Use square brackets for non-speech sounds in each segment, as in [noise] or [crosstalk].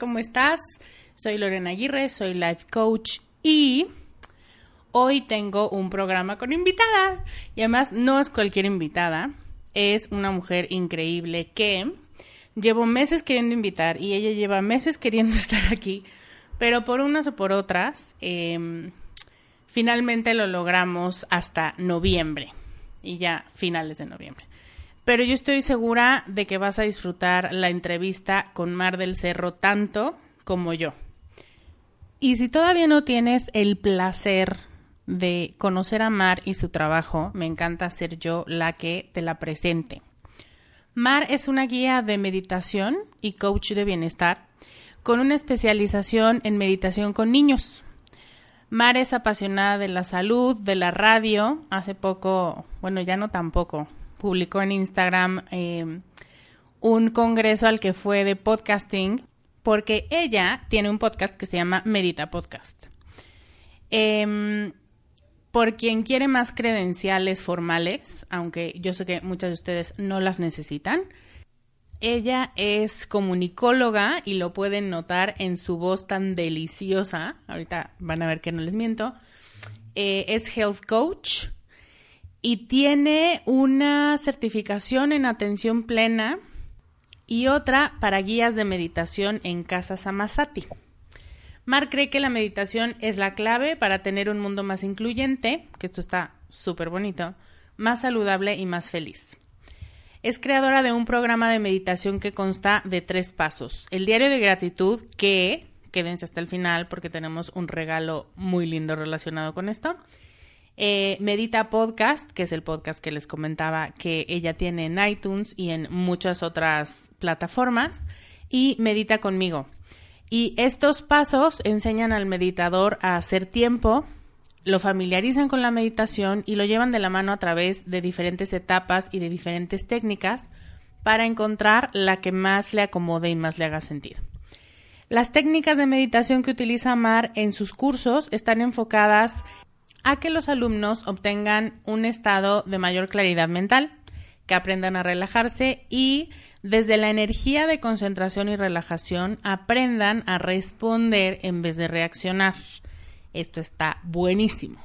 ¿Cómo estás? Soy Lorena Aguirre, soy life coach y hoy tengo un programa con invitada. Y además no es cualquier invitada, es una mujer increíble que llevo meses queriendo invitar y ella lleva meses queriendo [laughs] estar aquí, pero por unas o por otras, em, finalmente lo logramos hasta noviembre y ya finales de noviembre pero yo estoy segura de que vas a disfrutar la entrevista con Mar del Cerro tanto como yo. Y si todavía no tienes el placer de conocer a Mar y su trabajo, me encanta ser yo la que te la presente. Mar es una guía de meditación y coach de bienestar con una especialización en meditación con niños. Mar es apasionada de la salud, de la radio. Hace poco, bueno, ya no tampoco, publicó en Instagram eh, un congreso al que fue de podcasting, porque ella tiene un podcast que se llama Medita Podcast. Em, por quien quiere más credenciales formales, aunque yo sé que muchas de ustedes no las necesitan, ella es comunicóloga y lo pueden notar en su voz tan deliciosa. Ahorita van a ver que no les miento. Eh, es health coach y tiene una certificación en atención plena y otra para guías de meditación en Casa Samasati. Mar cree que la meditación es la clave para tener un mundo más incluyente, que esto está súper bonito, más saludable y más feliz. Es creadora de un programa de meditación que consta de tres pasos. El diario de gratitud, que, quédense hasta el final porque tenemos un regalo muy lindo relacionado con esto eh, Medita Podcast, que es el podcast que les comentaba que ella tiene en iTunes y en muchas otras plataformas. Y Medita conmigo. Y estos pasos enseñan al meditador a hacer tiempo, lo familiarizan con la meditación y lo llevan de la mano a través de diferentes etapas y de diferentes técnicas para encontrar la que más le acomode y más le haga sentido. Las técnicas de meditación que utiliza Mar en sus cursos están enfocadas a que los alumnos obtengan un estado de mayor claridad mental, que aprendan a relajarse y desde la energía de concentración y relajación aprendan a responder en vez de reaccionar. Esto está buenísimo.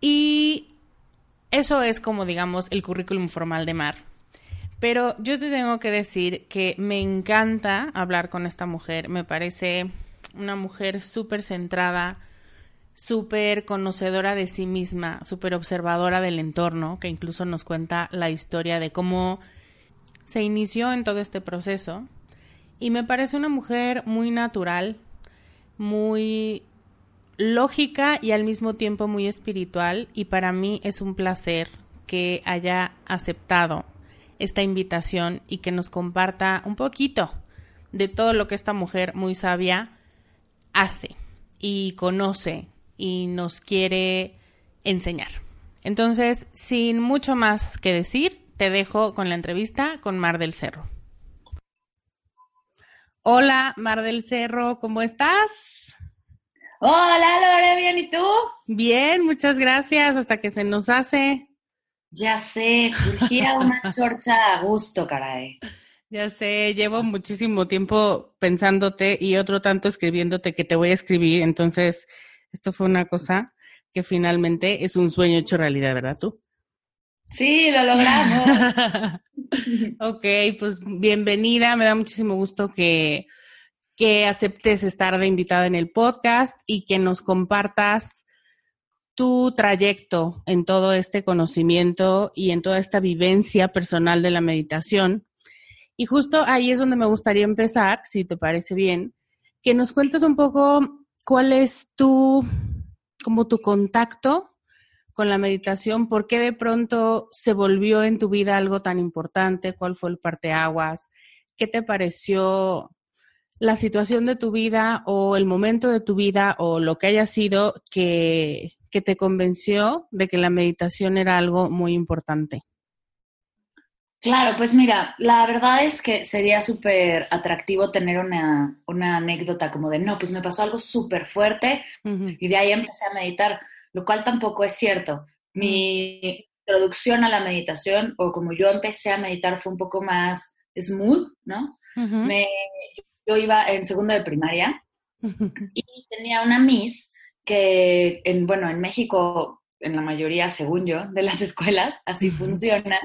Y eso es como digamos el currículum formal de Mar. Pero yo te tengo que decir que me encanta hablar con esta mujer. Me parece una mujer súper centrada, súper conocedora de sí misma, súper observadora del entorno, que incluso nos cuenta la historia de cómo se inició en todo este proceso. Y me parece una mujer muy natural, muy lógica y al mismo tiempo muy espiritual. Y para mí es un placer que haya aceptado esta invitación y que nos comparta un poquito de todo lo que esta mujer muy sabia hace y conoce y nos quiere enseñar. Entonces, sin mucho más que decir, te dejo con la entrevista con Mar del Cerro. Hola, Mar del Cerro, ¿cómo estás? Hola, Lore, bien, ¿y tú? Bien, muchas gracias, hasta que se nos hace. Ya sé, surgía una [laughs] chorcha a gusto, caray. Ya sé, llevo muchísimo tiempo pensándote y otro tanto escribiéndote que te voy a escribir, entonces esto fue una cosa que finalmente es un sueño hecho realidad, ¿verdad tú? Sí, lo logramos. [laughs] [laughs] ok, pues bienvenida, me da muchísimo gusto que, que aceptes estar de invitada en el podcast y que nos compartas tu trayecto en todo este conocimiento y en toda esta vivencia personal de la meditación. Y justo ahí es donde me gustaría empezar, si te parece bien, que nos cuentes un poco cuál es tu, como tu contacto con la meditación? ¿Por qué de pronto se volvió en tu vida algo tan importante? ¿Cuál fue el parteaguas? ¿Qué te pareció la situación de tu vida o el momento de tu vida o lo que haya sido que, que te convenció de que la meditación era algo muy importante? Claro, pues mira, la verdad es que sería súper atractivo tener una, una, anécdota como de, no, pues me pasó algo súper fuerte y de ahí empecé a meditar lo cual tampoco es cierto. Mi introducción a la meditación, o como yo empecé a meditar, fue un poco más smooth, ¿no? Me, yo iba en segundo de primaria y tenía una Miss que, en, bueno, en México, en la mayoría, según yo, de las [laughs] escuelas, así funciona,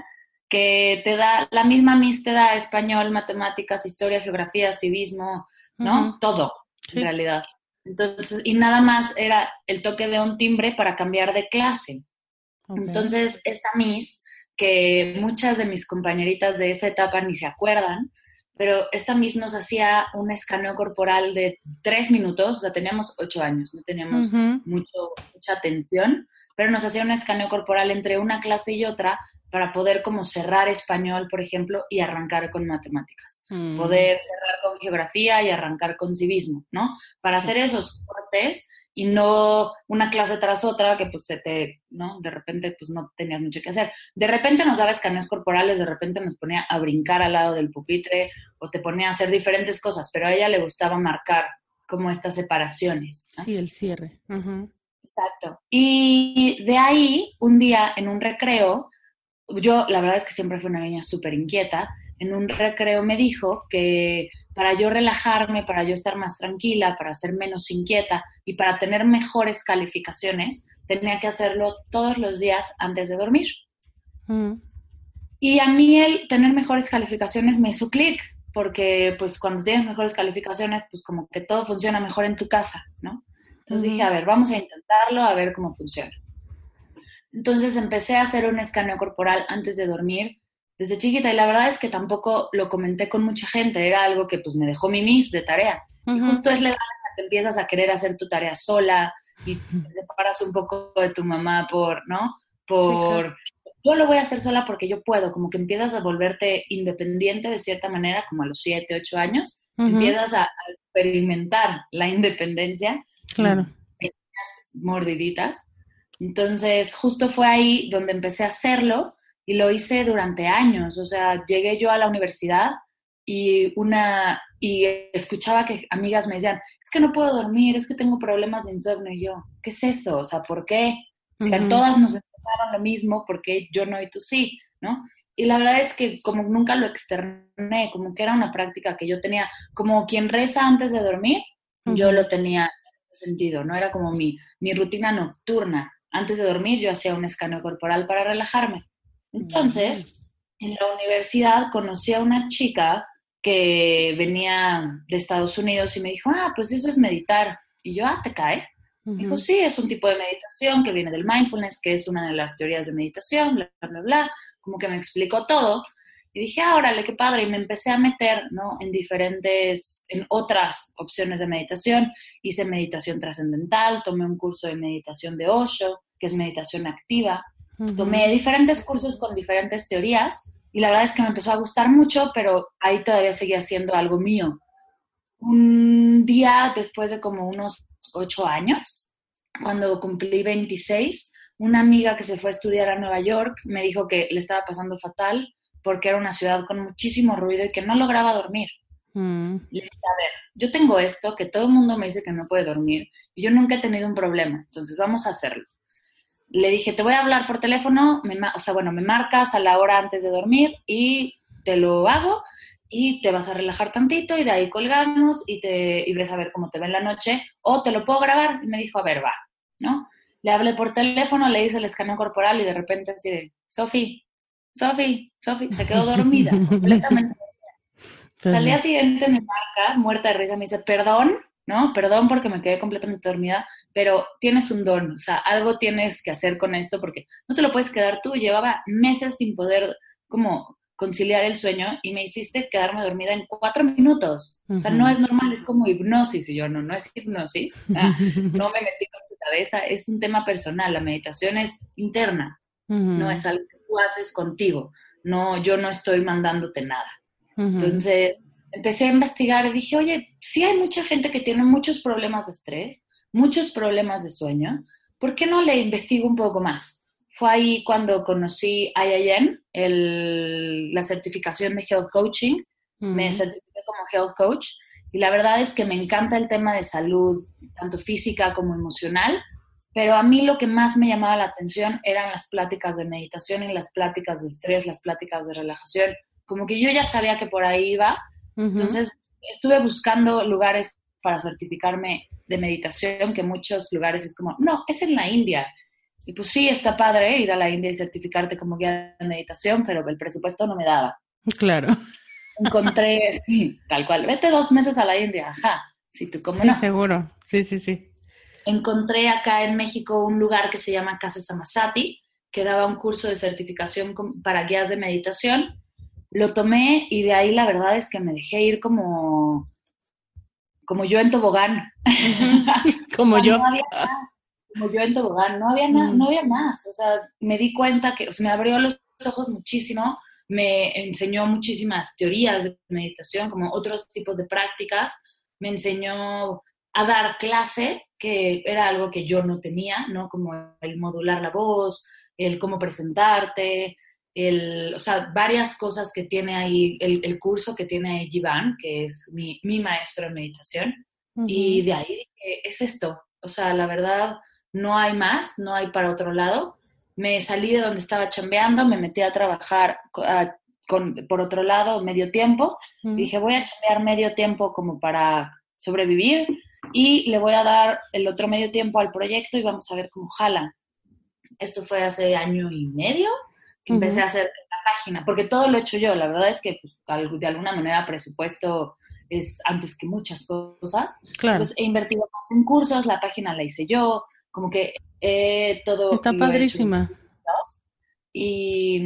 que te da, la misma Miss te da español, matemáticas, historia, geografía, civismo, ¿no? Todo, en realidad. Entonces, y nada más era el toque de un timbre para cambiar de clase. Entonces, esta Miss, que muchas de mis compañeritas de esa etapa ni se acuerdan, pero esta Miss nos hacía un escaneo corporal de tres minutos, o sea, teníamos ocho años, no teníamos mucho, mucha atención, pero nos hacía un escaneo corporal entre una clase y otra para poder como cerrar español, por ejemplo, y arrancar con matemáticas. Mm. Poder cerrar con geografía y arrancar con civismo, ¿no? Para hacer esos cortes y no una clase tras otra que pues se te, ¿no? De repente pues no tenías mucho que hacer. De repente nos daba escaneos corporales, de repente nos ponía a brincar al lado del pupitre o te ponía a hacer diferentes cosas, pero a ella le gustaba marcar como estas separaciones. Sí, el cierre. Exacto. Y de ahí, un día en un recreo, yo la verdad es que siempre fui una niña súper inquieta. En un recreo me dijo que para yo relajarme, para yo estar más tranquila, para ser menos inquieta y para tener mejores calificaciones, tenía que hacerlo todos los días antes de dormir. Mm. Y a mí el tener mejores calificaciones me hizo clic, porque pues cuando tienes mejores calificaciones, pues como que todo funciona mejor en tu casa, ¿no? Entonces dije, a ver, vamos a intentarlo, a ver cómo funciona. Entonces empecé a hacer un escaneo corporal antes de dormir desde chiquita y la verdad es que tampoco lo comenté con mucha gente, era algo que pues me dejó mi miss de tarea. y justo es la edad en la que empiezas a querer hacer tu tarea sola y [laughs] te separas un poco de tu mamá por, ¿no? Por, yo lo voy a hacer sola porque yo puedo, como que empiezas a volverte independiente de cierta manera, como a los 7, 8 años, empiezas a, experimentar la independencia. Claro mordiditas. Entonces, justo fue ahí donde empecé a hacerlo y lo hice durante años. O sea, llegué yo a la universidad y una y escuchaba que amigas me decían, es que no puedo dormir, es que tengo problemas de insomnio. Y yo, ¿qué es eso? O sea, ¿por qué? Si a todas nos enseñaron lo mismo, ¿por qué yo no y tú sí? ¿No? Y la verdad es que como nunca lo externé, como que era una práctica que yo tenía, como quien reza antes de dormir, yo lo tenía sentido, ¿no? Era como mi, mi rutina nocturna. Antes de dormir yo hacía un escaneo corporal para relajarme. Entonces, en la universidad conocí a una chica que venía de Estados Unidos y me dijo, ah, pues eso es meditar. Y yo, ah, ¿te cae? Dijo, sí, es un tipo de meditación que viene del mindfulness, que es una de las teorías de meditación, bla, bla, bla, bla. Como que me explicó todo. Y dije, ah, órale, qué padre. Y me empecé a meter, ¿no? En diferentes, en otras opciones de meditación. Hice meditación trascendental, tomé un curso de meditación de Osho, que es meditación activa. Tomé diferentes cursos con diferentes teorías y la verdad es que me empezó a gustar mucho, pero ahí todavía seguía siendo algo mío. Un día después de como unos ocho años, cuando cumplí 26, una amiga que se fue a estudiar a Nueva York me dijo que le estaba pasando fatal porque era una ciudad con muchísimo ruido y que no lograba dormir. Mm. Le dije, a ver, yo tengo esto, que todo el mundo me dice que no puede dormir, y yo nunca he tenido un problema, entonces vamos a hacerlo le dije, te voy a hablar por teléfono, o sea, bueno, me marcas a la hora antes de dormir y te lo hago y te vas a relajar tantito y de ahí colgamos y, te, y ves a ver cómo te ve en la noche o te lo puedo grabar. Y me dijo, a ver, va, ¿no? Le hablé por teléfono, le hice el escaneo corporal y de repente así de, Sofi, Sofi, Sofi, se quedó dormida, [laughs] completamente dormida. Al día siguiente me marca, muerta de risa, me dice, perdón, ¿no? Perdón porque me quedé completamente dormida, pero tienes un don, o sea, algo tienes que hacer con esto porque no te lo puedes quedar tú. Llevaba meses sin poder como conciliar el sueño y me hiciste quedarme dormida en cuatro minutos. O sea, no es normal, es como hipnosis. Y yo, no, no es hipnosis, [laughs] ah, no me metí con tu cabeza, es un tema personal, la meditación es interna, no es algo que tú haces contigo. No, yo no estoy mandándote nada. Entonces, empecé a investigar y dije, oye, sí hay mucha gente que tiene muchos problemas de estrés, muchos problemas de sueño, ¿por qué no le investigo un poco más? Fue ahí cuando conocí IIN, el, la certificación de Health Coaching, me certifiqué como Health Coach y la verdad es que me encanta el tema de salud, tanto física como emocional, pero a mí lo que más me llamaba la atención eran las pláticas de meditación y las pláticas de estrés, las pláticas de relajación. Como que yo ya sabía que por ahí iba, entonces estuve buscando lugares para certificarme de meditación, que en muchos lugares es como, no, es en la India. Y pues sí, está padre ir a la India y certificarte como guía de meditación, pero el presupuesto no me daba. Claro. Encontré, [laughs] sí, tal cual, vete dos meses a la India, ajá. Si tú como sí, seguro, sí, sí, sí. Encontré acá en México un lugar que se llama Casa Samasati, que daba un curso de certificación para guías de meditación lo tomé y de ahí la verdad es que me dejé ir como, como yo en tobogán. [laughs] como yo. como yo en tobogán, no había, no había más. O sea, me di cuenta que, o sea, me abrió los ojos muchísimo, me enseñó muchísimas teorías de meditación, como otros tipos de prácticas, me enseñó a dar clase, que era algo que yo no tenía, ¿no? Como el modular la voz, el cómo presentarte, el, o sea, varias cosas que tiene ahí, el, curso que tiene ahí Jivan, que es mi, mi maestro en meditación, y de ahí es esto, o sea, la verdad, no hay más, no hay para otro lado. Me salí de donde estaba chambeando, me metí a trabajar con, por otro lado medio tiempo, dije, voy a chambear medio tiempo como para sobrevivir y le voy a dar el otro medio tiempo al proyecto y vamos a ver cómo jala. Esto fue hace año y medio, empecé a hacer la página, porque todo lo he hecho yo, la verdad es que pues, de alguna manera presupuesto es antes que muchas cosas. Entonces he invertido más en cursos, la página la hice yo, como que todo... Está padrísima. y,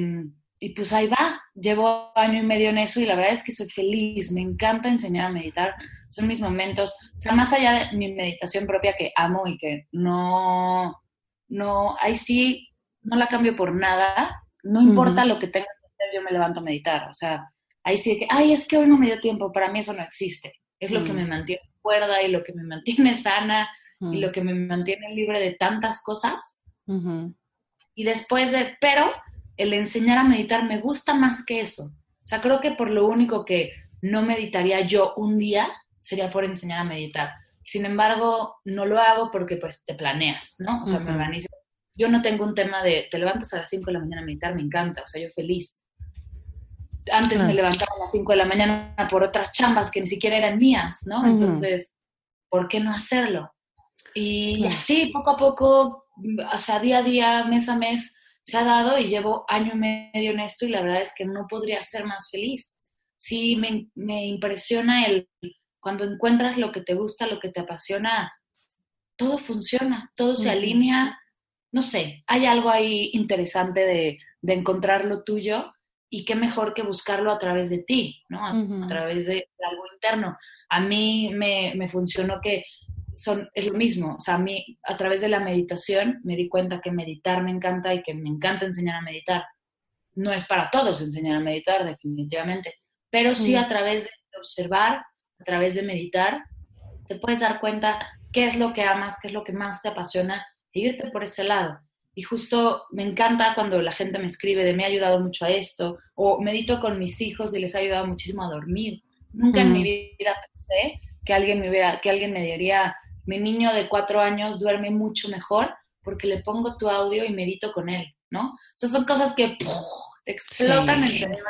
y pues ahí va, llevo año y medio en eso y la verdad es que soy feliz, me encanta enseñar a meditar, son mis momentos, o sea, más allá de mi meditación propia que amo y que no, no, ahí sí, no la cambio por nada, no importa lo que tenga que hacer, yo me levanto a meditar. O sea, ahí sí que, ay, es que hoy no me dio tiempo, para mí eso no existe. Es lo que me mantiene cuerda y lo que me mantiene sana y lo que me mantiene libre de tantas cosas. Y después de, pero el enseñar a meditar me gusta más que eso. O sea, creo que por lo único que no meditaría yo un día sería por enseñar a meditar. Sin embargo, no lo hago porque pues te planeas, ¿no? O sea, me organizo. Yo no tengo un tema de te levantas a las 5 de la mañana a meditar, me encanta, o sea, yo feliz. Antes me levantaba a las 5 de la mañana por otras chambas que ni siquiera eran mías, ¿no? Entonces, ¿por qué no hacerlo? Y así, poco a poco, o sea, día a día, mes a mes, se ha dado y llevo año y medio en esto y la verdad es que no podría ser más feliz. Sí, me, me impresiona el cuando encuentras lo que te gusta, lo que te apasiona, todo funciona, todo se alinea. No sé, hay algo ahí interesante de, de, encontrar lo tuyo y qué mejor que buscarlo a través de ti, ¿no? A, través de, algo interno. A mí me, me funcionó que son, es lo mismo, o sea, a mí a través de la meditación me di cuenta que meditar me encanta y que me encanta enseñar a meditar. No es para todos enseñar a meditar, definitivamente, pero sí a través de observar, a través de meditar, te puedes dar cuenta qué es lo que amas, qué es lo que más te apasiona e irte por ese lado. Y justo me encanta cuando la gente me escribe de me ha ayudado mucho a esto, o medito con mis hijos y les ha ayudado muchísimo a dormir. Nunca en mi vida pensé que alguien me hubiera, que alguien me diría, mi niño de cuatro años duerme mucho mejor porque le pongo tu audio y medito con él, ¿no? O sea, son cosas que te explotan el cerebro.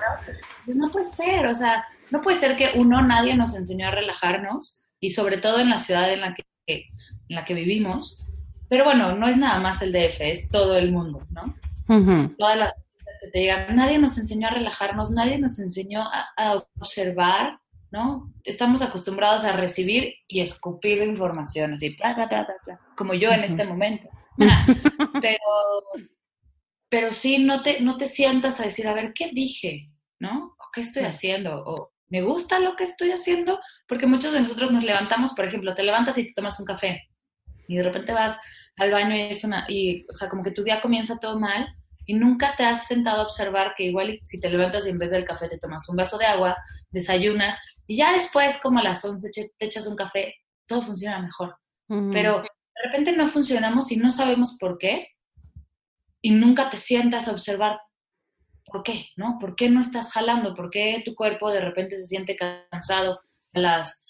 Pues no puede ser, o sea, no puede ser que uno, nadie nos enseñó a relajarnos y sobre todo en la ciudad en la que, en la que vivimos. Pero bueno, no es nada más el DF, es todo el mundo, ¿no? Todas las cosas que te digan, nadie nos enseñó a relajarnos, nadie nos enseñó a observar, ¿no? Estamos acostumbrados a recibir y escupir información, así, como yo en este momento. [laughs] pero, pero sí, no te, no te sientas a decir, a ver, ¿qué dije? ¿No? ¿O qué estoy haciendo? ¿O me gusta lo que estoy haciendo? Porque muchos de nosotros nos levantamos, por ejemplo, te levantas y te tomas un café y de repente vas al baño y es una, y, o sea, como que tu día comienza todo mal y nunca te has sentado a observar que igual si te levantas y en vez del café te tomas un vaso de agua, desayunas y ya después, como a las 11, te echas un café, todo funciona mejor. Pero de repente no funcionamos y no sabemos por qué. Y nunca te sientas a observar por qué, ¿no? ¿Por qué no estás jalando? ¿Por qué tu cuerpo de repente se siente cansado a las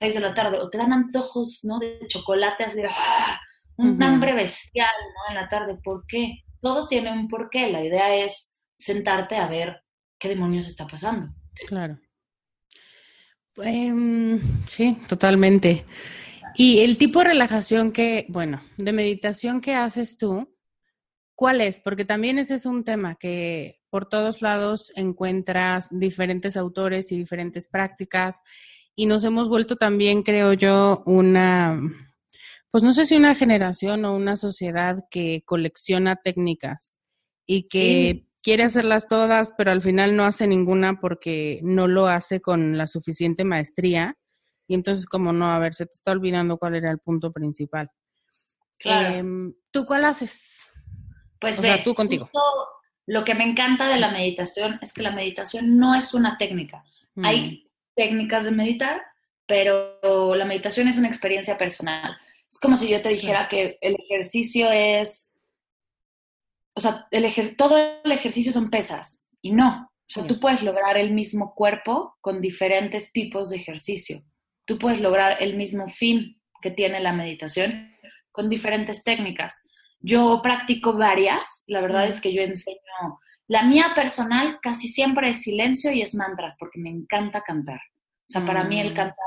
6 de la tarde? O te dan antojos, ¿no? De chocolate, así de, ¡ah! Un hambre bestial, ¿no? En la tarde. ¿Por qué? Todo tiene un porqué. La idea es sentarte a ver qué demonios está pasando. Claro. Em, sí, totalmente. Y el tipo de relajación que, bueno, de meditación que haces tú, ¿cuál es? Porque también ese es un tema que por todos lados encuentras diferentes autores y diferentes prácticas y nos hemos vuelto también, creo yo, una, pues no sé si una generación o una sociedad que colecciona técnicas y que quiere hacerlas todas, pero al final no hace ninguna porque no lo hace con la suficiente maestría. Y entonces, como no, a ver, se te está olvidando cuál era el punto principal. Em, ¿Tú cuál haces? Pues o sea, tú contigo. lo que me encanta de la meditación es que la meditación no es una técnica. Mm. Hay técnicas de meditar, pero la meditación es una experiencia personal. Es como si yo te dijera que el ejercicio es o sea, el todo el ejercicio son pesas y no. O sea, tú puedes lograr el mismo cuerpo con diferentes tipos de ejercicio. Tú puedes lograr el mismo fin que tiene la meditación con diferentes técnicas. Yo practico varias, la verdad es que yo enseño, la mía personal casi siempre es silencio y es mantras, porque me encanta cantar. O sea, para mí el mm. cantar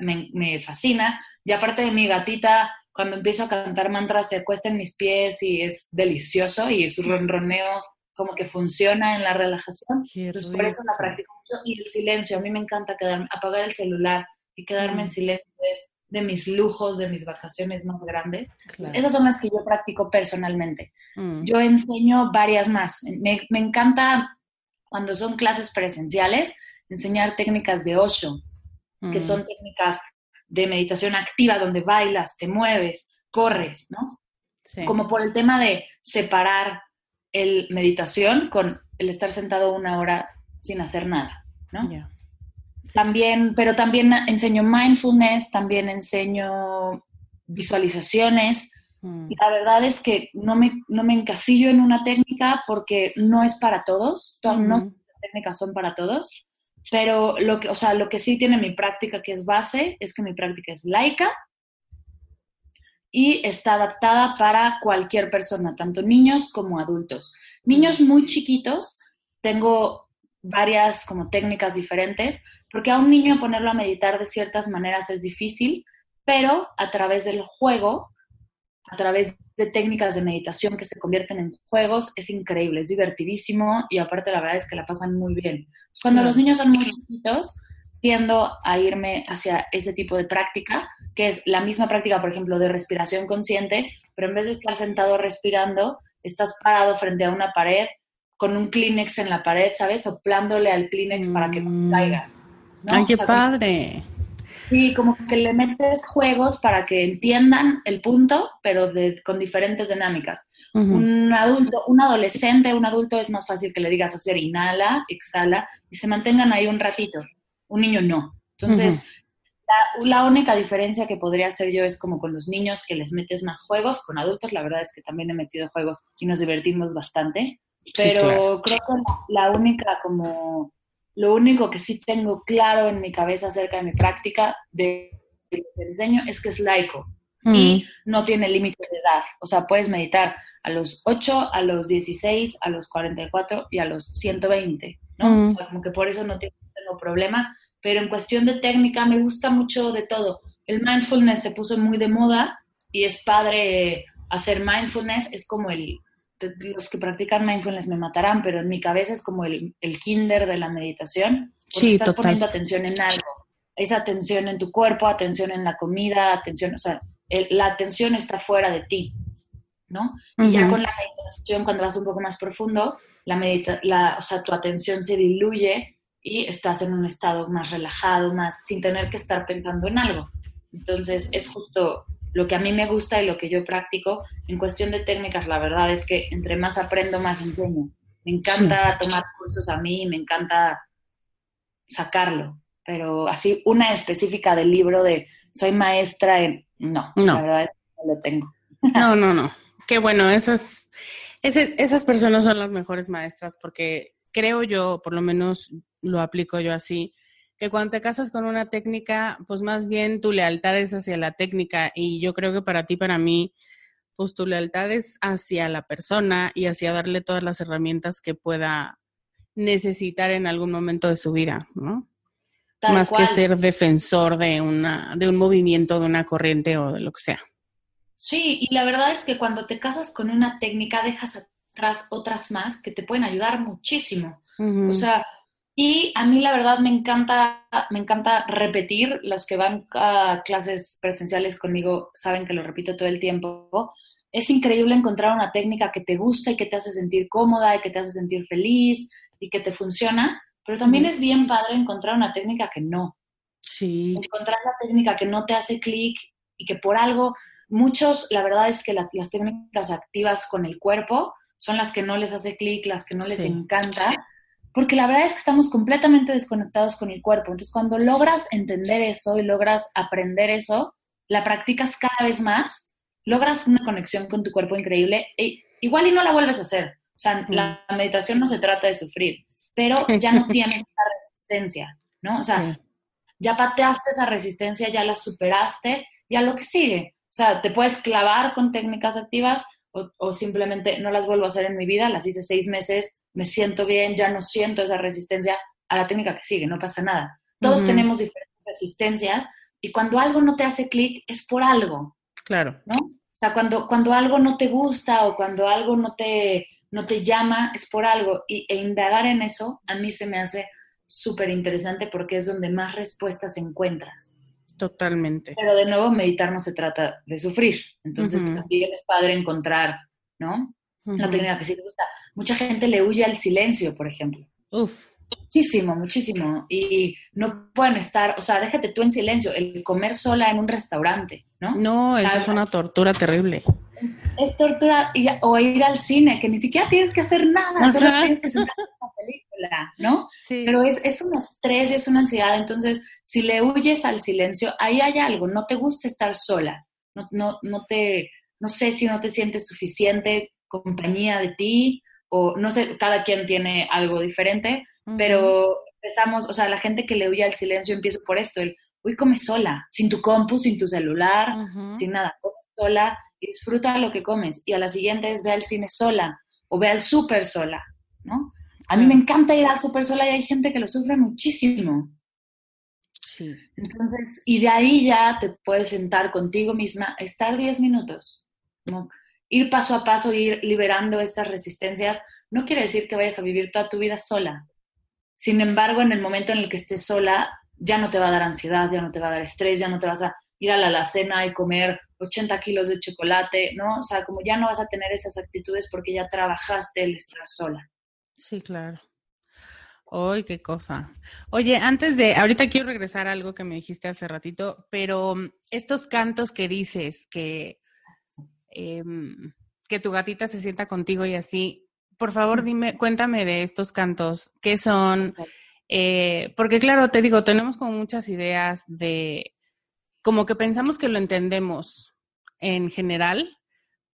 me, me fascina. Y aparte de mi gatita, cuando empiezo a cantar mantras se acuesta en mis pies y es delicioso y su ronroneo como que funciona en la relajación. Entonces por eso la practico mucho. Y el silencio, a mí me encanta quedarme, apagar el celular y quedarme en mm. silencio es de mis lujos, de mis vacaciones más grandes. esas son las que yo practico personalmente. Mm. Yo enseño varias más. Me, me, encanta cuando son clases presenciales enseñar técnicas de Osho, que mm. son técnicas de meditación activa donde bailas, te mueves, corres, ¿no? Como por el tema de separar el meditación con el estar sentado una hora sin hacer nada, ¿no? También, pero también enseño mindfulness, también enseño visualizaciones. Mm. La verdad es que no me, no me encasillo en una técnica porque no es para todos, no las técnicas son para todos, pero lo que, o sea, lo que sí tiene mi práctica que es base es que mi práctica es laica y está adaptada para cualquier persona, tanto niños como adultos. Niños muy chiquitos, tengo varias como técnicas diferentes, porque a un niño ponerlo a meditar de ciertas maneras es difícil, pero a través del juego, a través de técnicas de meditación que se convierten en juegos, es increíble, es divertidísimo y aparte la verdad es que la pasan muy bien. Cuando los niños son muy chiquitos, tiendo a irme hacia ese tipo de práctica, que es la misma práctica, por ejemplo, de respiración consciente, pero en vez de estar sentado respirando, estás parado frente a una pared con un Kleenex en la pared, ¿sabes? Soplándole al Kleenex para que no se caiga. ¡Ay, qué padre! Sí, como que le metes juegos para que entiendan el punto, pero con diferentes dinámicas. Un adulto, un adolescente, un adulto es más fácil que le digas hacer inhala, exhala y se mantengan ahí un ratito. Un niño no. Entonces, la, única diferencia que podría hacer yo es como con los niños que les metes más juegos. Con adultos, la verdad es que también he metido juegos y nos divertimos bastante. Pero creo que la única como lo único que sí tengo claro en mi cabeza acerca de mi práctica de, diseño es que es laico y no tiene límite de edad. O sea, puedes meditar a los 8, a los 16, a los 44 y a los 120, ¿no? O sea, como que por eso no tengo problema. Pero en cuestión de técnica me gusta mucho de todo. El mindfulness se puso muy de moda y es padre hacer mindfulness, es como el los que practican mindfulness me matarán, pero en mi cabeza es como el, el kinder de la meditación, porque sí, estás poniendo atención en algo. Esa atención en tu cuerpo, atención en la comida, atención, o sea, la atención está fuera de ti, ¿no? Y ya con la meditación, cuando vas un poco más profundo, la medita la, o sea, tu atención se diluye y estás en un estado más relajado, más sin tener que estar pensando en algo. Entonces, es justo lo que a mí me gusta y lo que yo practico. En cuestión de técnicas, la verdad es que entre más aprendo, más enseño. Me encanta tomar cursos a mí, me encanta sacarlo, pero así una específica del libro de soy maestra en... No, no. la verdad es que no lo tengo. [laughs] No, no, no. Qué bueno, esas, esas personas son las mejores maestras porque creo yo, por lo menos lo aplico yo así, que cuando te casas con una técnica, pues más bien tu lealtad es hacia la técnica y yo creo que para ti, para mí, pues tu lealtad es hacia la persona y hacia darle todas las herramientas que pueda necesitar en algún momento de su vida, ¿no? más que ser defensor de una de un movimiento, de una corriente o de lo que sea. Sí, y la verdad es que cuando te casas con una técnica dejas atrás otras más que te pueden ayudar muchísimo. O sea, y a mí la verdad me encanta, me encanta repetir. Las que van a clases presenciales conmigo saben que lo repito todo el tiempo. Es increíble encontrar una técnica que te gusta y que te hace sentir cómoda y que te hace sentir feliz y que te funciona, pero también es bien padre encontrar una técnica que no. Sí. Encontrar la técnica que no te hace clic y que por algo, muchos, la verdad es que las técnicas activas con el cuerpo son las que no les hace clic, las que no les encanta porque la verdad es que estamos completamente desconectados con el cuerpo. Entonces, cuando logras entender eso y logras aprender eso, la practicas cada vez más, logras una conexión con tu cuerpo increíble. E igual y no la vuelves a hacer. O sea, la meditación no se trata de sufrir, pero ya no [laughs] tienes esa resistencia, ¿no? O sea, ya pateaste esa resistencia, ya la superaste, ya lo que sigue. O sea, te puedes clavar con técnicas activas o, o simplemente no las vuelvo a hacer en mi vida, las hice seis meses, me siento bien, ya no siento esa resistencia a la técnica que sigue, no pasa nada. Todos tenemos diferentes resistencias y cuando algo no te hace clic es por algo. Claro. ¿No? O sea, cuando, cuando algo no te gusta o cuando algo no te, no te llama es por algo y, e indagar en eso a mí se me hace súper interesante porque es donde más respuestas encuentras. Totalmente. Pero de nuevo, meditar no se trata de sufrir. Entonces también es padre encontrar, ¿no? La técnica que sí te gusta. Mucha gente le huye al silencio, por ejemplo. Uf. Muchísimo, muchísimo. Y no pueden estar, o sea, déjate tú en silencio, el comer sola en un restaurante, ¿no? No, eso es una tortura terrible. Es tortura, o ir al cine, que ni siquiera tienes que hacer nada, solo tienes que sentar una película, ¿no? [laughs] Sí. Pero es, es un estrés y es una ansiedad. Entonces, si le huyes al silencio, ahí hay algo, no te gusta estar sola. no, no, no te, no sé si no te sientes suficiente compañía de ti, o no sé, cada quien tiene algo diferente, pero empezamos, o sea, la gente que le huye al silencio, empiezo por esto, el, uy, come sola, sin tu compu, sin tu celular, sin nada, come sola y disfruta lo que comes. Y a la siguiente es ve al cine sola o ve al súper sola, ¿no? A mí me encanta ir al súper sola y hay gente que lo sufre muchísimo. Sí. Entonces, y de ahí ya te puedes sentar contigo misma, estar 10 minutos. Ir paso a paso, ir liberando estas resistencias, no quiere decir que vayas a vivir toda tu vida sola. Sin embargo, en el momento en el que estés sola, ya no te va a dar ansiedad, ya no te va a dar estrés, ya no te vas a ir a la alacena y comer 80 kilos de chocolate, ¿no? O sea, como ya no vas a tener esas actitudes porque ya trabajaste el estar sola. Sí, claro. ¡Ay, qué cosa! Oye, antes de, ahorita quiero regresar a algo que me dijiste hace ratito, pero mm, estos cantos que dices, que, em, que tu gatita se sienta contigo y así, por favor, dime, cuéntame de estos cantos, ¿qué son? Eh, porque claro, te digo, tenemos como muchas ideas de, como que pensamos que lo entendemos en general,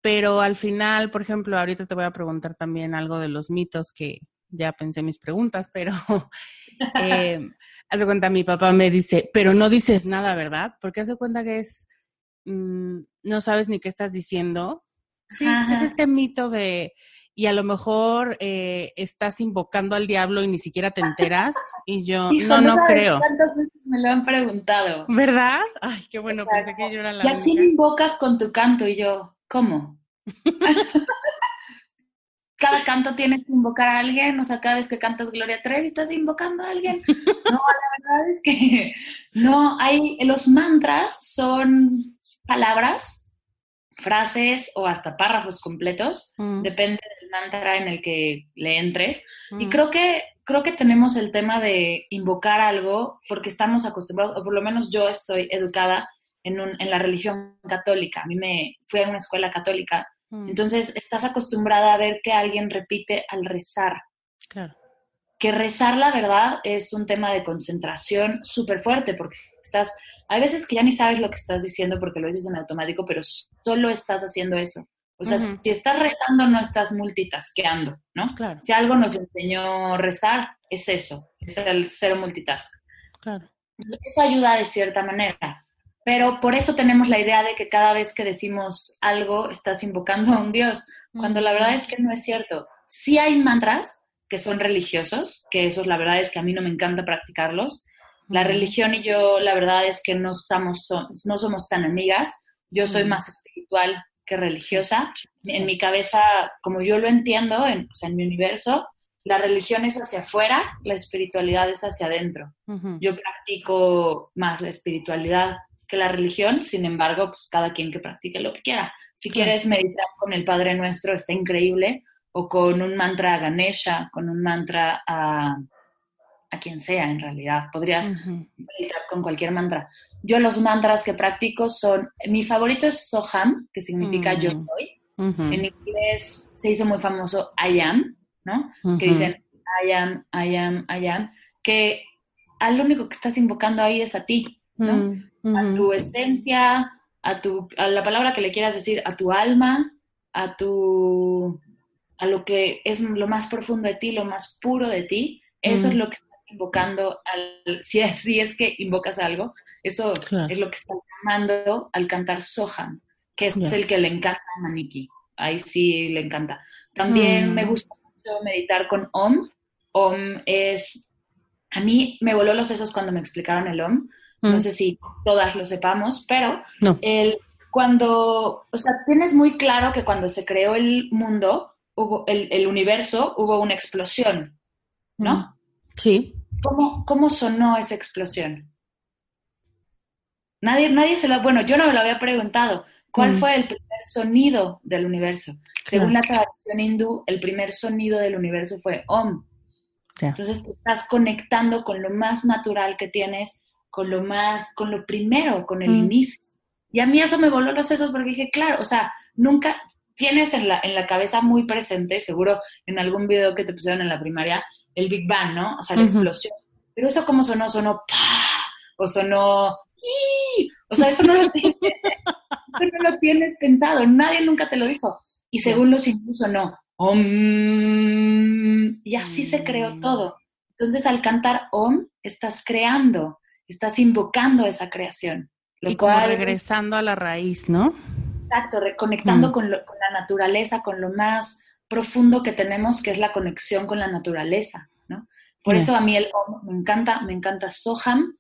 pero al final, por ejemplo, ahorita te voy a preguntar también algo de los mitos que ya pensé mis preguntas, pero [laughs] eh, haz de cuenta, mi papá me dice, pero no dices nada, ¿verdad? Porque haz de cuenta que es, mm, no sabes ni qué estás diciendo. Sí, es este mito de, y a lo mejor eh, estás invocando al diablo y ni siquiera te enteras. Y yo, no, no, creo. ¿Cuántas veces me lo han preguntado? ¿Verdad? Ay, qué bueno, pensé que yo era la ¿Y a quién invocas con tu canto? Y yo, ¿cómo? [laughs] cada canto tienes que invocar a alguien, o sea, cada vez que cantas Gloria Trevi estás invocando a alguien. No, la verdad es que [laughs] no, hay, los mantras son palabras frases o hasta párrafos completos, mm. depende del mantra en el que le entres. Y mm. creo que, creo que tenemos el tema de invocar algo porque estamos acostumbrados, o por lo menos yo estoy educada en, un, en la religión católica. A mí me fui a una escuela católica. Mm. Entonces estás acostumbrada a ver que alguien repite al rezar. Claro. Que rezar, la verdad, es un tema de concentración súper fuerte porque estás hay veces que ya ni sabes lo que estás diciendo porque lo dices en automático, pero solo estás haciendo eso. O sea, si estás rezando, no estás multitasqueando, ¿no? Claro. Si algo nos enseñó rezar, es eso, es el cero multitask. Claro. Eso ayuda de cierta manera. Pero por eso tenemos la idea de que cada vez que decimos algo, estás invocando a un Dios, cuando la verdad es que no es cierto. Sí hay mantras que son religiosos, que esos la verdad es que a mí no me encanta practicarlos, la religión y yo, la verdad es que no, estamos, no somos tan amigas. Yo soy más espiritual que religiosa. En mi cabeza, como yo lo entiendo, en, o sea, en mi universo, la religión es hacia afuera, la espiritualidad es hacia adentro. Yo practico más la espiritualidad que la religión, sin embargo, pues cada quien que practique lo que quiera. Si quieres meditar con el Padre Nuestro, está increíble, o con un mantra a Ganesha, con un mantra a a quien sea en realidad. Podrías meditar con cualquier mantra. Yo los mantras que practico son, mi favorito es Soham, que significa yo soy. En inglés se hizo muy famoso I am, ¿no? Que dicen I am, I am, I am, que al único que estás invocando ahí es a ti, ¿no? A tu esencia, a, tu, a la palabra que le quieras decir, a tu alma, a tu a lo que es lo más profundo de ti, lo más puro de ti, eso es lo que invocando, al, si, es, si es que invocas algo, eso es lo que estás llamando al cantar Soham, que es el que le encanta a Maniki. Ahí sí le encanta. También me mm. gusta mucho meditar con Om. Om es, a mí me voló los sesos cuando me explicaron el Om. No mm. sé si todas lo sepamos, pero el, cuando, o sea, tienes muy claro que cuando se creó el mundo, hubo el, el universo, hubo una explosión, ¿no? Mm. Sí. ¿Cómo, cómo sonó esa explosión? Nadie, nadie se lo... Bueno, yo no me lo había preguntado. ¿Cuál mm. fue el primer sonido del universo? Según la tradición hindú, el primer sonido del universo fue Om. Entonces te estás conectando con lo más natural que tienes, con lo más, con lo primero, con el mm. inicio. Y a mí eso me voló los sesos porque dije, claro, o sea, nunca tienes en la, en la cabeza muy presente, seguro en algún video que te pusieron en la primaria, el Big Bang, ¿no? O sea, la explosión. Pero eso cómo sonó, sonó ¡pah! o sonó ¡y! O sea, eso no lo [laughs] tiene. tú no lo tienes pensado, nadie nunca te lo dijo. Y según los incluso no. Om, y así se creó mm. todo. Entonces, al cantar Om, estás creando, estás invocando esa creación. y como regresando a la raíz, ¿no? Exacto, reconectando mm. con, la naturaleza, con lo más profundo que tenemos, que es la conexión con la naturaleza, ¿no? Por eso a mí el Om me encanta, me encanta Soham.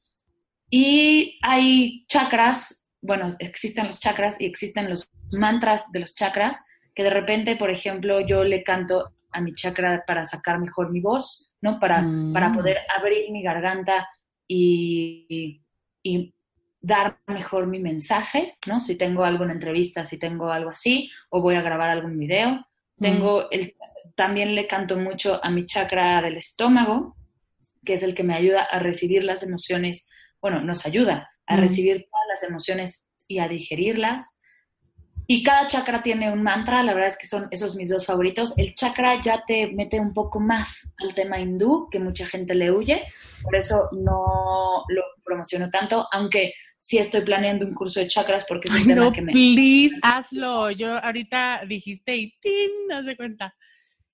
Y hay chakras, bueno, existen los chakras y existen los mantras de los chakras, que de repente, por ejemplo, yo le canto a mi chakra para sacar mejor mi voz, ¿no? Para, para mm. poder abrir mi garganta y, y, dar mejor mi mensaje, ¿no? Si tengo alguna entrevista, si tengo algo así, o voy a grabar algún video. Tengo mm. el, también le canto mucho a mi chakra del estómago, que es el que me ayuda a recibir las emociones, bueno, nos ayuda a mm. recibir todas las emociones y a digerirlas. Y cada chakra tiene un mantra, la verdad es que son esos mis dos favoritos. El chakra ya te mete un poco más al tema hindú, que mucha gente le huye, por eso no lo promociono tanto, aunque sí estoy planeando un curso de chakras porque es un tema que me... please, hazlo. Yo ahorita dijiste y ¡tin! No se cuenta.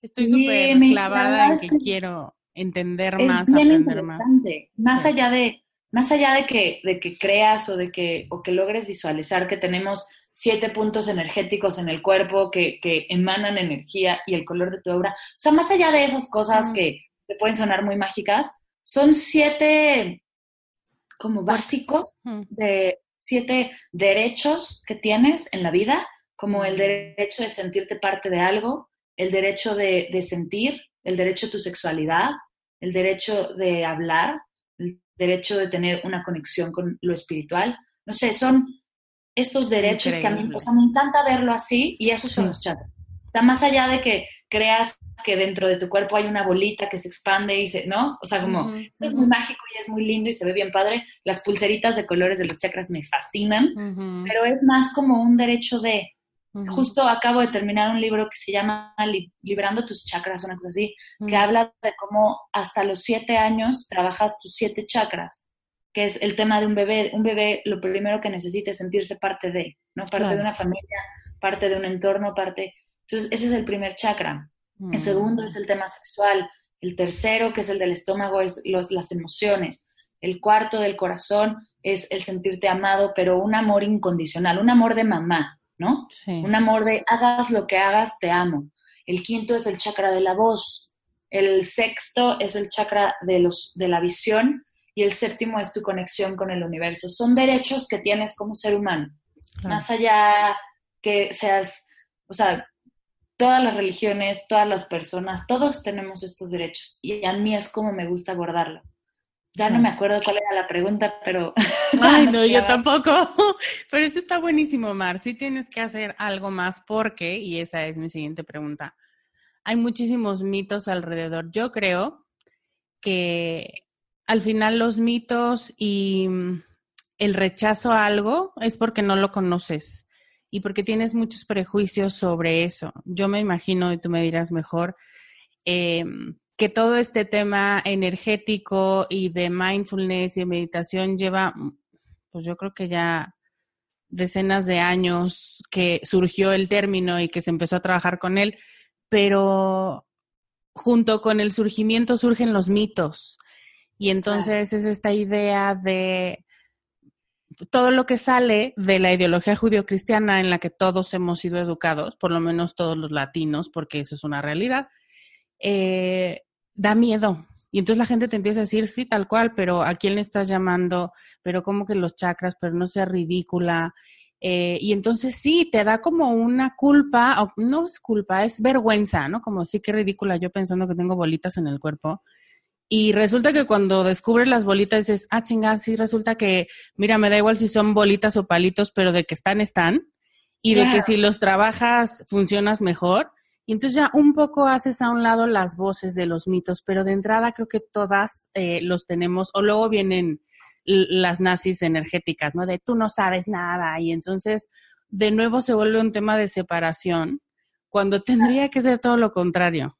Estoy súper clavada en que, quiero entender más, aprender más. Más allá de más allá de que, de que creas o de que, o que logres visualizar que tenemos siete puntos energéticos en el cuerpo que, emanan energía y el color de tu obra. O sea, más allá de esas cosas que te pueden sonar muy mágicas, son siete como básicos de siete derechos que tienes en la vida, como el derecho de sentirte parte de algo, el derecho de, de sentir, el derecho a tu sexualidad, el derecho de hablar, el derecho de tener una conexión con lo espiritual. No sé, son estos derechos que a mí, o sea, me encanta verlo así y esos son los chakras. O sea, más allá de que creas que dentro de tu cuerpo hay una bolita que se expande y se, ¿no? O sea, como, es muy mágico y es muy lindo y se ve bien padre. Las pulseritas de colores de los chakras me fascinan, pero es más como un derecho de, justo acabo de terminar un libro que se llama Librando tus chakras, una cosa así, que habla de cómo hasta los siete años trabajas tus siete chakras que es el tema de un bebé. Un bebé lo primero que necesita es sentirse parte de, ¿no? Parte de una familia, parte de un entorno, parte... Entonces, ese es el primer chakra. El mm. segundo es el tema sexual. El tercero, que es el del estómago, es los, las emociones. El cuarto del corazón es el sentirte amado, pero un amor incondicional, un amor de mamá, ¿no? Un amor de hagas lo que hagas, te amo. El quinto es el chakra de la voz. El sexto es el chakra de, los, de la visión y el séptimo es tu conexión con el universo. Son derechos que tienes como ser humano. Más allá que seas, o sea, todas las religiones, todas las personas, todos tenemos estos derechos y a mí es como me gusta abordarlo. Ya no me acuerdo cuál era la pregunta, pero... [laughs] Ay, no, yo tampoco. [laughs] Pero eso está buenísimo, Mar. Sí tienes que hacer algo más porque, y esa es mi siguiente pregunta, hay muchísimos mitos alrededor. Yo creo que al final los mitos y mm, el rechazo a algo es porque no lo conoces y porque tienes muchos prejuicios sobre eso. Yo me imagino, y tú me dirás mejor, em, que todo este tema energético y de mindfulness y meditación lleva, pues yo creo que ya decenas de años que surgió el término y que se empezó a trabajar con él, pero junto con el surgimiento surgen los mitos y entonces es esta idea de todo lo que sale de la ideología judio-cristiana en la que todos hemos sido educados, por lo menos todos los latinos, porque eso es una realidad, eh, da miedo. Y entonces la gente te empieza a decir, sí, tal cual, pero ¿a quién le estás llamando? Pero como que los chakras, pero no sea ridícula. Eh, y entonces sí, te da como una culpa, o no es culpa, es vergüenza, ¿no? Como sí que ridícula yo pensando que tengo bolitas en el cuerpo. Y resulta que cuando descubres las bolitas dices, ah, chingada, sí, resulta que, mira, me da igual si son bolitas o palitos, pero de que están, están. Y de que si los trabajas, funcionas mejor. Y entonces ya un poco haces a un lado las voces de los mitos, pero de entrada creo que todas eh, los tenemos, o luego vienen las nazis energéticas, ¿no? De tú no sabes nada. Y entonces, de nuevo se vuelve un tema de separación, cuando tendría que ser todo lo contrario.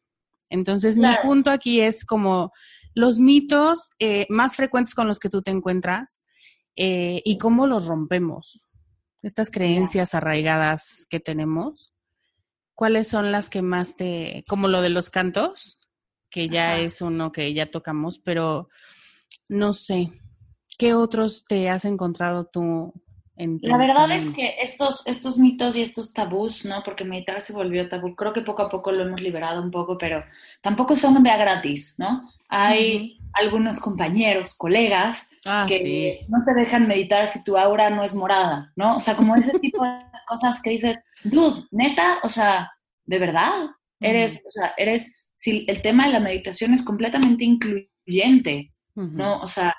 Entonces, mi punto aquí es como los mitos eh, más frecuentes con los que tú te encuentras eh, y cómo los rompemos. estas creencias arraigadas que tenemos, ¿cuáles son las que más te, como lo de los cantos, que ya es uno que ya tocamos, pero no sé, ¿qué otros te has encontrado tú la verdad es que estos, estos mitos y estos tabús, ¿no? Porque meditar se volvió tabú, creo que poco a poco lo hemos liberado un poco, pero tampoco son de a gratis, ¿no? Hay algunos compañeros, colegas, ah, que no te dejan meditar si tu aura no es morada, ¿no? O sea, como ese tipo de [laughs] cosas que dices, dude, neta, o sea, de verdad, eres, o sea, eres, si el tema de la meditación es completamente incluyente, ¿no? O sea,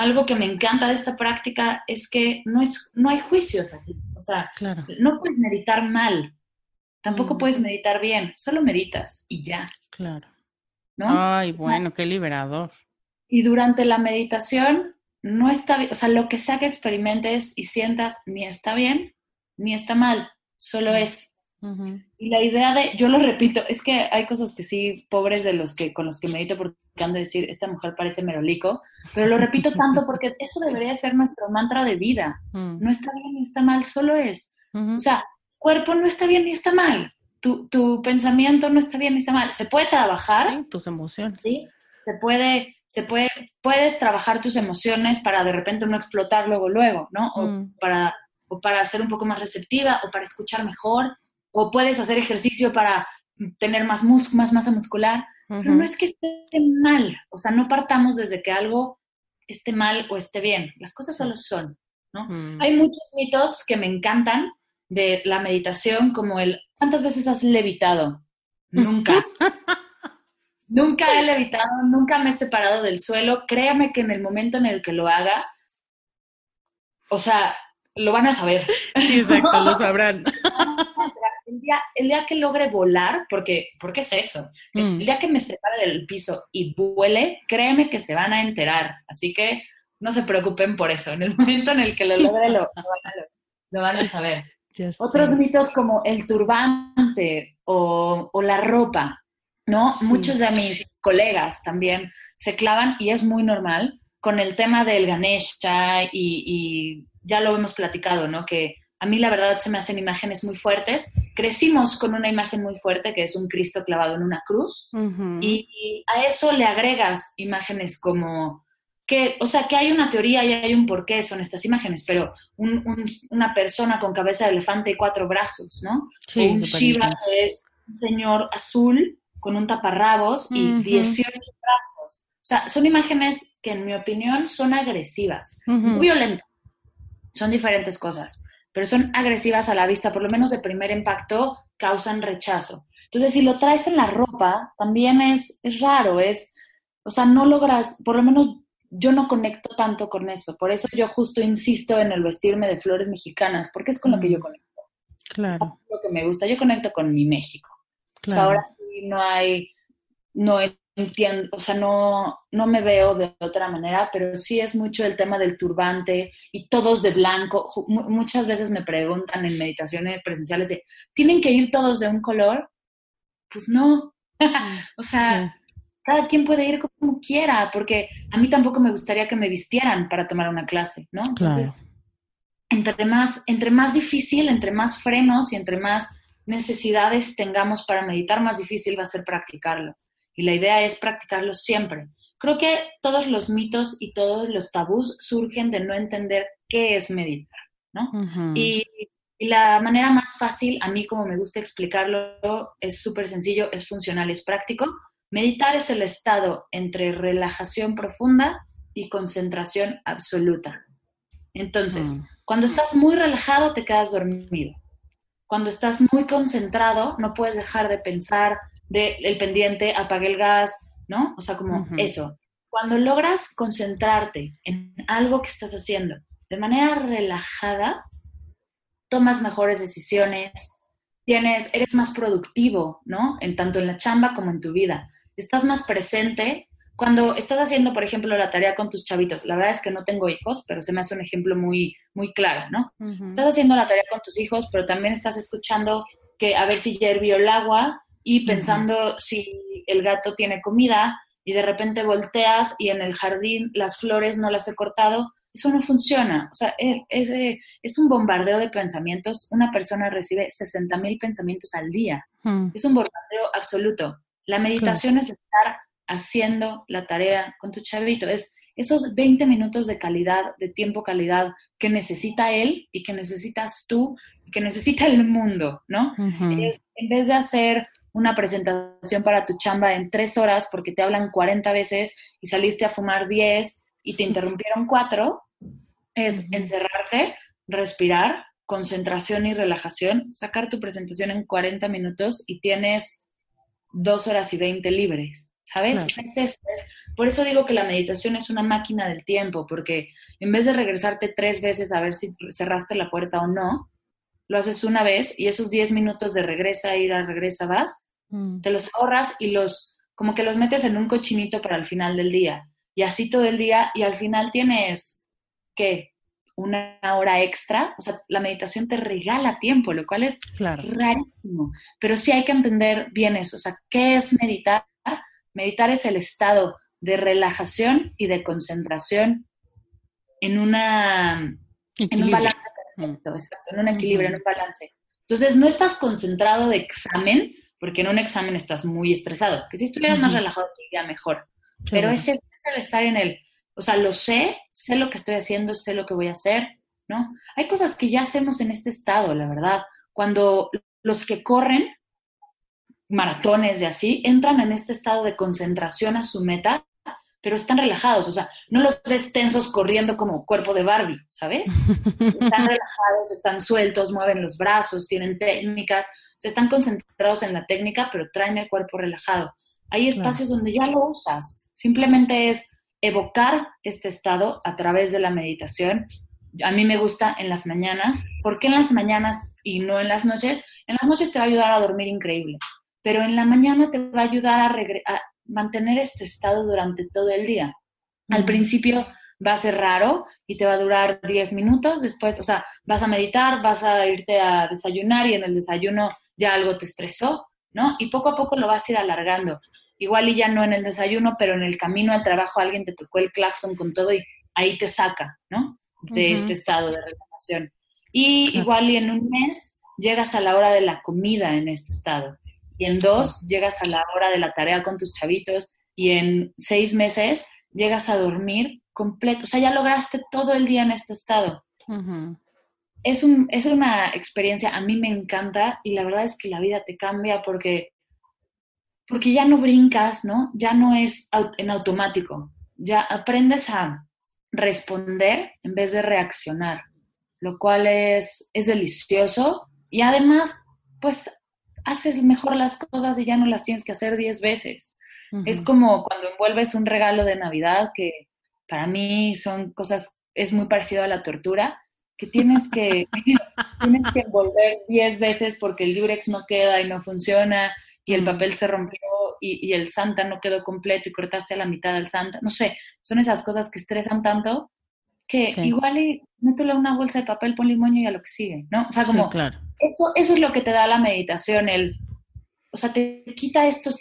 algo que me encanta de esta práctica es que no, es, no hay juicios aquí. O sea, no puedes meditar mal, tampoco mm. puedes meditar bien, solo meditas y ya. Claro. Ay, bueno, qué liberador. Y durante la meditación no está bien, o sea, lo que sea que experimentes y sientas ni está bien ni está mal, solo Y la idea de, yo lo repito, es que hay cosas que sí, pobres de los que con los que medito porque han de decir, esta mujer parece merolico, pero lo repito [laughs] tanto porque eso debería ser nuestro mantra de vida. Mm. No está bien ni está mal, solo es. O sea, cuerpo no está bien ni está mal. Tu, tu, pensamiento no está bien ni está mal. Se puede trabajar. Sí, tus emociones. Sí, se puede, se puede, puedes trabajar tus emociones para de repente no explotar luego, luego, ¿no? O, mm. para, o para ser un poco más receptiva o para escuchar mejor o puedes hacer ejercicio para tener más, más masa muscular, pero no es que esté mal, o sea, no partamos desde que algo esté mal o esté bien, las cosas solo son, ¿no? Mm. Hay muchos mitos que me encantan de la meditación, como el, ¿cuántas veces has levitado? Nunca. [laughs] nunca he levitado, nunca me he separado del suelo, créame que en el momento en el que lo haga, o sea, lo van a saber. Sí, exacto, lo [laughs] sabrán. El día, que logre volar, porque, porque es eso, el, mm. día que me separe del piso y vuele, créeme que se van a enterar. Así que no se preocupen por eso. En el [laughs] momento en el que lo logre, lo, van, a, saber. [laughs] Otros mitos como el turbante o, la ropa, ¿no? Muchos de mis colegas también se clavan, y es muy normal, con el tema del Ganesha y, y ya lo hemos platicado, ¿no? Que a mí la verdad se me hacen imágenes muy fuertes. Crecimos con una imagen muy fuerte que es un Cristo clavado en una cruz y, a eso le agregas imágenes como que, o sea, que hay una teoría y hay un porqué son estas imágenes, pero una persona con cabeza de elefante y cuatro brazos, ¿no? un Shiva que es un señor azul con un taparrabos y 18 brazos. O sea, son imágenes que en mi opinión son agresivas, muy violentas. Son diferentes cosas pero son agresivas a la vista, por lo menos de primer impacto, causan rechazo. Entonces, si lo traes en la ropa, también es, es raro, es, o sea, no logras, por lo menos yo no conecto tanto con eso, por eso yo justo insisto en el vestirme de flores mexicanas, porque es con lo que yo mm. conecto. Claro. Es lo que me gusta, yo conecto con mi México. Claro. ahora sí no hay, no entiendo, o sea, no, no me veo de otra manera, pero sí es mucho el tema del turbante y todos de blanco. muchas veces me preguntan en meditaciones presenciales de, ¿tienen que ir todos de un color? Pues no. [laughs] o sea, cada quien puede ir como quiera, porque a mí tampoco me gustaría que me vistieran para tomar una clase, ¿no? Entonces, entre, más, entre más difícil, entre más frenos y entre más necesidades tengamos para meditar, más difícil va a ser practicarlo y la idea es practicarlo siempre. Creo que todos los mitos y todos los tabús surgen de no entender qué es meditar, ¿no? y, la manera más fácil, a mí como me gusta explicarlo, es súper sencillo, es funcional, es práctico. Meditar es el estado entre relajación profunda y concentración absoluta. Entonces, mm. cuando estás muy relajado, te quedas dormido. Cuando estás muy concentrado, no puedes dejar de pensar, del pendiente, apague el gas, ¿no? O sea, como eso. Cuando logras concentrarte en algo que estás haciendo de manera relajada, tomas mejores decisiones, tienes, eres más productivo, ¿no? En tanto en la chamba como en tu vida. Estás más presente. Cuando estás haciendo, por ejemplo, la tarea con tus chavitos, la verdad es que no tengo hijos, pero se me hace un ejemplo muy, muy claro, ¿no? Estás haciendo la tarea con tus hijos, pero también estás escuchando que a ver si ya hirvió el agua y pensando si el gato tiene comida y de repente volteas y en el jardín las flores no las he cortado, Eso no funciona. O sea, e, es, es, un bombardeo de pensamientos. Una persona recibe 60 mil pensamientos al día. Hmm. Es un bombardeo absoluto. La meditación es estar haciendo la tarea con tu chavito. Es esos 20 minutos de calidad, de tiempo calidad que necesita él y que necesitas tú y que necesita el mundo, ¿no? en vez de hacer una presentación para tu chamba en tres horas porque te hablan 40 veces y saliste a fumar 10 y te [laughs] interrumpieron cuatro, es encerrarte, respirar, concentración y relajación, sacar tu presentación en 40 minutos y tienes dos horas y 20 libres, ¿sabes? por eso digo que la meditación es una máquina del tiempo, porque en vez de regresarte tres veces a ver si cerraste la puerta o no, lo haces una vez y esos 10 minutos de regresa, ira, regresa, vas, mm. te los ahorras y los, como que los metes en un cochinito para el final del día. Y así todo el día y al final tienes, ¿qué? Una hora extra. O sea, la meditación te regala tiempo, lo cual es rarísimo. Pero sí hay que entender bien eso. O sea, ¿qué es meditar? Meditar es el estado de relajación y de concentración en una en un balance perfecto, exacto, en un equilibrio, en un balance. Entonces, no estás concentrado de examen, porque en un examen estás muy estresado. Que si estuvieras más relajado, te iría mejor. Pero ese es el estar en el, o sea, lo sé, sé lo que estoy haciendo, sé lo que voy a hacer, ¿no? Hay cosas que ya hacemos en este estado, la verdad. Cuando los que corren maratones y así, entran en este estado de concentración a su meta, pero están relajados, o sea, no los ves tensos corriendo como cuerpo de Barbie, ¿sabes? Están [laughs] relajados, están sueltos, mueven los brazos, tienen técnicas, se están concentrados en la técnica, pero traen el cuerpo relajado. Hay espacios donde ya lo usas, simplemente es evocar este estado a través de la meditación. A mí me gusta en las mañanas. ¿Por qué en las mañanas y no en las noches? En las noches te va a ayudar a dormir increíble, pero en la mañana te va a ayudar a, mantener este estado durante todo el día. Al principio va a ser raro y te va a durar 10 minutos, después, o sea, vas a meditar, vas a irte a desayunar y en el desayuno ya algo te estresó, ¿no? Y poco a poco lo vas a ir alargando igual y ya no en el desayuno, pero en el camino al trabajo alguien te tocó el claxon con todo y ahí te saca, ¿no? De este estado de relajación. Y igual y en un mes llegas a la hora de la comida en este estado. Y en dos llegas a la hora de la tarea con tus chavitos. Y en seis meses llegas a dormir completo. O sea, ya lograste todo el día en este estado. es, un, es una experiencia, a mí me encanta y la verdad es que la vida te cambia porque porque ya no brincas, ¿no? Ya no es en automático, ya aprendes a responder en vez de reaccionar, lo cual es, es delicioso y además, pues haces mejor las cosas y ya no las tienes que hacer diez veces. Es como cuando envuelves un regalo de Navidad, que para mí son cosas, es muy parecido a la tortura, que tienes que, [laughs] tienes que envolver diez veces porque el Durex no queda y no funciona y el papel se rompió y, el Santa no quedó completo y cortaste a la mitad del Santa. No sé, son esas cosas que estresan tanto que igual y mételo una bolsa de papel, pon limón y a lo que sigue, ¿no? O sea, como eso, eso es lo que te da la meditación, el, o sea, te quita estos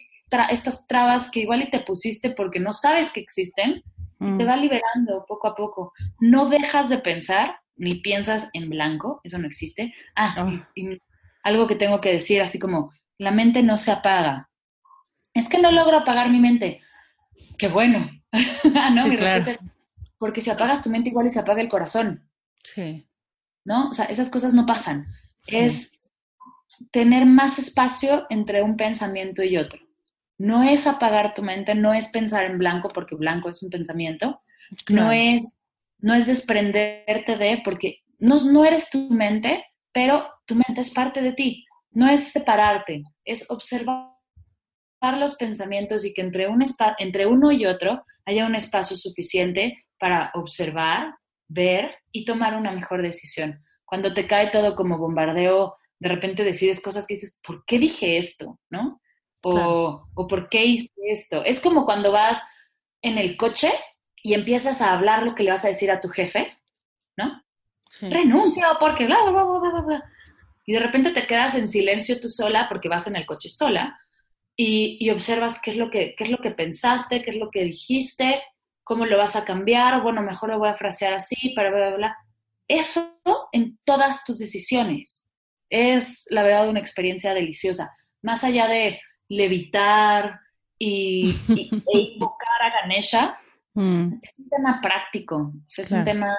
estas trabas que igual y te pusiste porque no sabes que existen y te mm. va liberando poco a poco. No dejas de pensar ni piensas en blanco, eso no existe. Ah, ah. y algo que tengo que decir así como, la mente no se apaga. Es que no logro apagar mi mente. Qué bueno. [laughs] Ah, porque si apagas tu mente igual y se apaga el corazón. Sí. ¿No? O sea, esas cosas no pasan. Es tener más espacio entre un pensamiento y otro. No es apagar tu mente, no es pensar en blanco porque blanco es un pensamiento. No es no es desprenderte de porque no, no eres tu mente, pero tu mente es parte de ti no es separarte, es observar los pensamientos y que entre, un entre uno y otro haya un espacio suficiente para observar, ver y tomar una mejor decisión. Cuando te cae todo como bombardeo, de repente decides cosas que dices, ¿por qué dije esto? ¿No? O, o ¿por qué hice esto? Es como cuando vas en el coche y empiezas a hablar lo que le vas a decir a tu jefe, ¿no? Renuncio porque bla, bla, bla, bla, bla y de repente te quedas en silencio tú sola porque vas en el coche sola y, observas qué es, lo que, qué es lo que pensaste, qué es lo que dijiste, ¿cómo lo vas a cambiar? Bueno, mejor lo voy a frasear así, para bla, bla, bla. Eso en todas tus decisiones. Es, la verdad, una experiencia deliciosa. Más allá de levitar y, [laughs] e invocar a Ganesha, mm. es un tema práctico, es un tema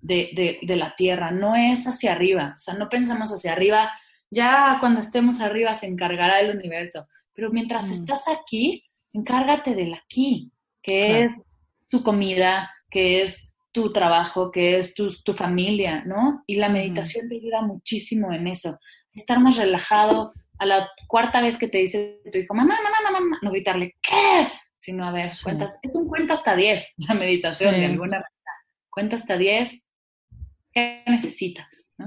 de, la tierra, no es hacia arriba, o sea, no pensamos hacia arriba, ya cuando estemos arriba se encargará el universo, pero mientras mm. estás aquí, encárgate del aquí, que es tu comida, que es tu trabajo, que es tu, tu familia, ¿no? Y la meditación te ayuda muchísimo en eso, estar más relajado, a la cuarta vez que te dice tu hijo, mamá, mamá, mamá, no gritarle, ¿qué? Sino, a ver, cuentas, es un cuenta hasta 10 [laughs] la meditación de alguna manera. Cuenta hasta 10, ¿qué necesitas? ¿no?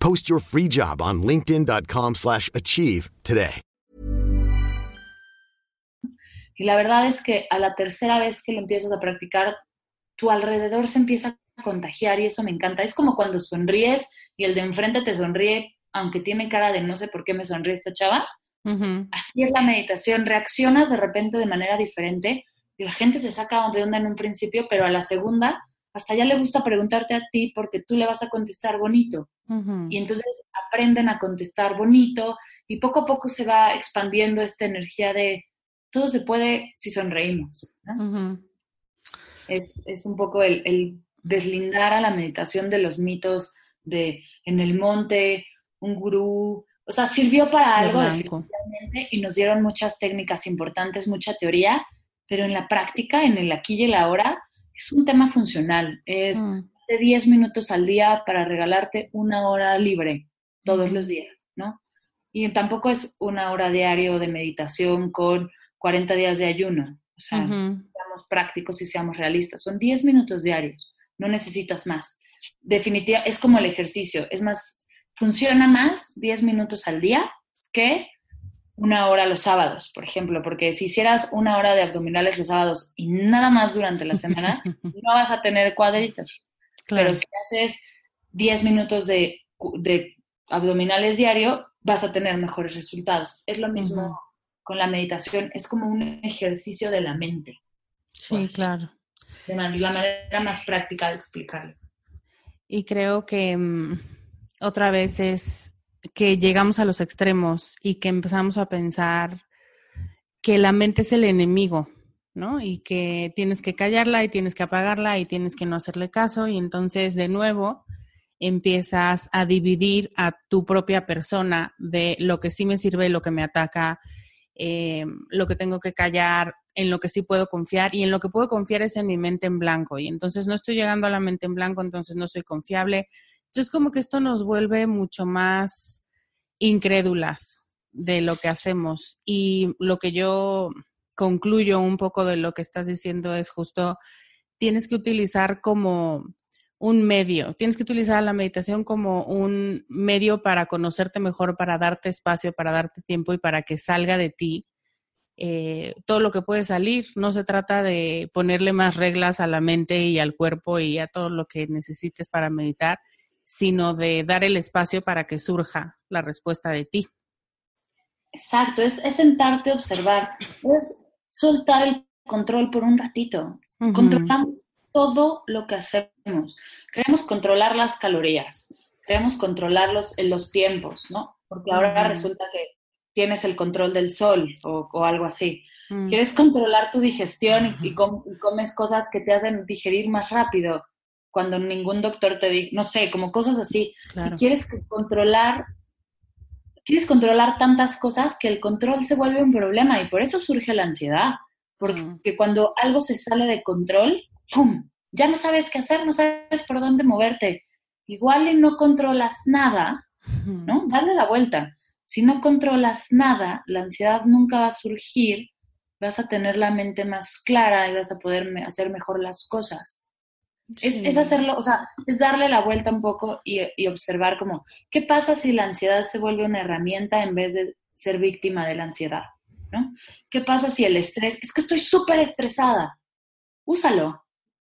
Post your free job on linkedin.com/achieve today. Y la verdad es que a la tercera vez que lo empiezas a practicar, tu alrededor se empieza a contagiar y eso me encanta. Es como cuando sonríes y el de enfrente te sonríe aunque tiene cara de no sé por qué me sonríe esta chava Así es la meditación, reaccionas de repente de manera diferente y la gente se saca de onda en un principio, pero a la segunda hasta ya le gusta preguntarte a ti porque tú le vas a contestar bonito. Y entonces aprenden a contestar bonito y poco a poco se va expandiendo esta energía de todo se puede si sonreímos. es, es, un poco el, el, deslindar a la meditación de los mitos de en el monte, un gurú o sea, sirvió para algo definitivamente y nos dieron muchas técnicas importantes, mucha teoría, pero en la práctica, en el aquí y el ahora, es un tema funcional. Es mm. de 10 minutos al día para regalarte una hora libre todos los días, ¿no? Y tampoco es una hora diario de meditación con 40 días de ayuno. O sea, seamos prácticos y seamos realistas. Son 10 minutos diarios, no necesitas más. Definitivamente, es como el ejercicio. Es más, funciona más 10 minutos al día que una hora los sábados, por ejemplo, porque si hicieras una hora de abdominales los sábados y nada más durante la semana, [laughs] no vas a tener cuadritos. Pero si haces 10 minutos de, abdominales diario, vas a tener mejores resultados. Es lo mismo con la meditación, es como un ejercicio de la mente. Sí, pues, claro. De la manera más práctica de explicarlo. Y creo que mm, otra vez es que llegamos a los extremos y que empezamos a pensar que la mente es el enemigo, ¿no? Y que tienes que callarla y tienes que apagarla y tienes que no hacerle caso y entonces de nuevo empiezas a dividir a tu propia persona de lo que sí me sirve, lo que me ataca, eh, lo que tengo que callar, en lo que sí puedo confiar y en lo que puedo confiar es en mi mente en blanco y entonces no estoy llegando a la mente en blanco, entonces no soy confiable, entonces, como que esto nos vuelve mucho más incrédulas de lo que hacemos. Y lo que yo concluyo un poco de lo que estás diciendo es justo, tienes que utilizar como un medio, tienes que utilizar la meditación como un medio para conocerte mejor, para darte espacio, para darte tiempo y para que salga de ti eh, todo lo que puede salir. No se trata de ponerle más reglas a la mente y al cuerpo y a todo lo que necesites para meditar, sino de dar el espacio para que surja la respuesta de ti. Exacto, es, sentarte a observar, es soltar el control por un ratito. Controlamos todo lo que hacemos. Queremos controlar las calorías, queremos controlar los, los tiempos, ¿no? Porque ahora resulta que tienes el control del sol o, algo así. Mm. Quieres controlar tu digestión y, comes cosas que te hacen digerir más rápido cuando ningún doctor te dice, no sé, como cosas así. Y quieres controlar, quieres controlar tantas cosas que el control se vuelve un problema y por eso surge la ansiedad. Porque mm. cuando algo se sale de control, ¡pum! Ya no sabes qué hacer, no sabes por dónde moverte. Igual y no controlas nada, ¿no? Dale la vuelta. Si no controlas nada, la ansiedad nunca va a surgir, vas a tener la mente más clara y vas a poder hacer mejor las cosas. Es, hacerlo, o sea, es darle la vuelta un poco y, y, observar como, ¿qué pasa si la ansiedad se vuelve una herramienta en vez de ser víctima de la ansiedad? ¿no? ¿Qué pasa si el estrés, es que estoy súper estresada? Úsalo.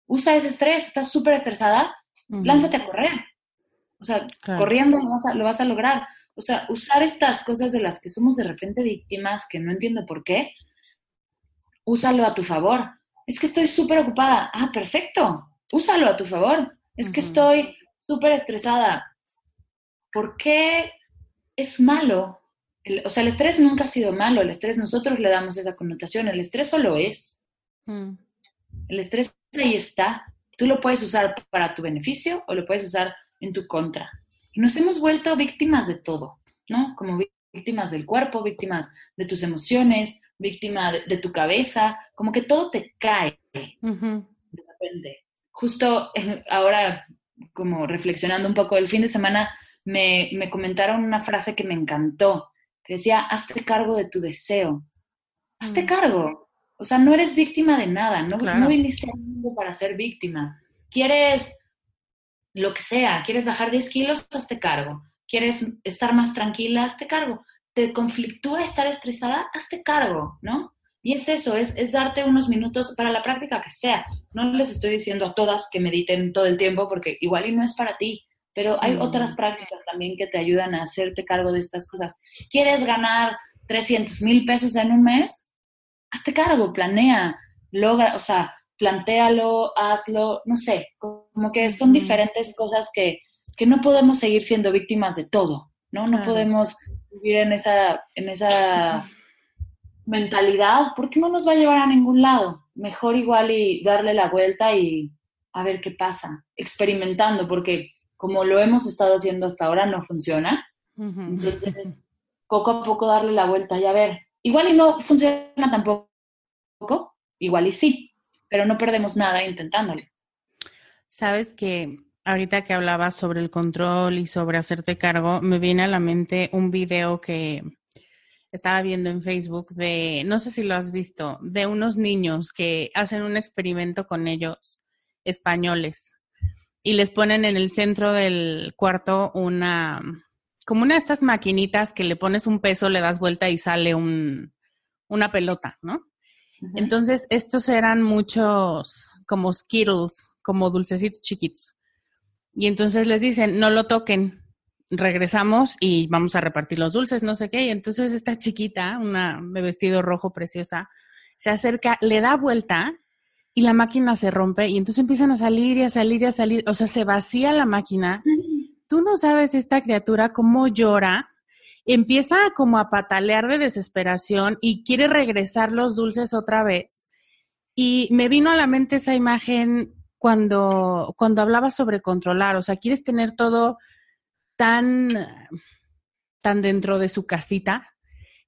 Usa ese estrés, estás súper estresada, lánzate a correr. O sea, corriendo lo vas, a, lo vas a lograr. O sea, usar estas cosas de las que somos de repente víctimas, que no entiendo por qué, úsalo a tu favor. Es que estoy súper ocupada. Ah, perfecto. Úsalo a tu favor. Es que estoy súper estresada. ¿Por qué es malo? o sea, el estrés nunca ha sido malo. El estrés nosotros le damos esa connotación. El estrés solo es. Mm. El estrés ahí está. Tú lo puedes usar para tu beneficio o lo puedes usar en tu contra. Y nos hemos vuelto víctimas de todo, ¿no? Como víctimas del cuerpo, víctimas de tus emociones, víctima de, tu cabeza, como que todo te cae de repente. Justo ahora, como reflexionando un poco, el fin de semana me, me comentaron una frase que me encantó, que decía, hazte cargo de tu deseo. Hazte mm. cargo. O sea, no eres víctima de nada, no, no viniste al mundo para ser víctima. Quieres lo que sea, quieres bajar 10 kilos, hazte cargo. Quieres estar más tranquila, hazte cargo. Te conflictúa estar estresada, hazte cargo, ¿no? Y es eso, es, es darte unos minutos para la práctica que sea. No les estoy diciendo a todas que mediten todo el tiempo porque igual y no es para ti, pero hay otras prácticas también que te ayudan a hacerte cargo de estas cosas. ¿Quieres ganar 300 mil pesos en un mes? Hazte cargo, planea, logra, o sea, plantéalo, hazlo, no sé, como que son diferentes cosas que, que no podemos seguir siendo víctimas de todo, ¿no? No podemos vivir en esa, en esa [laughs] mentalidad porque no nos va a llevar a ningún lado. Mejor igual y darle la vuelta y a ver qué pasa, experimentando, porque como lo hemos estado haciendo hasta ahora no funciona. Entonces, poco a poco darle la vuelta y a ver, igual y no funciona tampoco, igual y sí, pero no perdemos nada intentándolo. Sabes que ahorita que hablabas sobre el control y sobre hacerte cargo, me viene a la mente un video que estaba viendo en Facebook de, no sé si lo has visto, de unos niños que hacen un experimento con ellos españoles y les ponen en el centro del cuarto una, como una de estas maquinitas que le pones un peso, le das vuelta y sale un, una pelota, ¿no? Entonces, estos eran muchos como Skittles, como dulcecitos chiquitos. Y entonces les dicen, no lo toquen, regresamos y vamos a repartir los dulces, no sé qué. Y entonces esta chiquita, una de vestido rojo preciosa, se acerca, le da vuelta y la máquina se rompe y entonces empiezan a salir y a salir y a salir, o sea, se vacía la máquina. Tú no sabes esta criatura cómo llora empieza como a patalear de desesperación y quiere regresar los dulces otra vez. Y me vino a la mente esa imagen cuando, cuando hablaba sobre controlar, o sea, quieres tener todo tan, tan dentro de su casita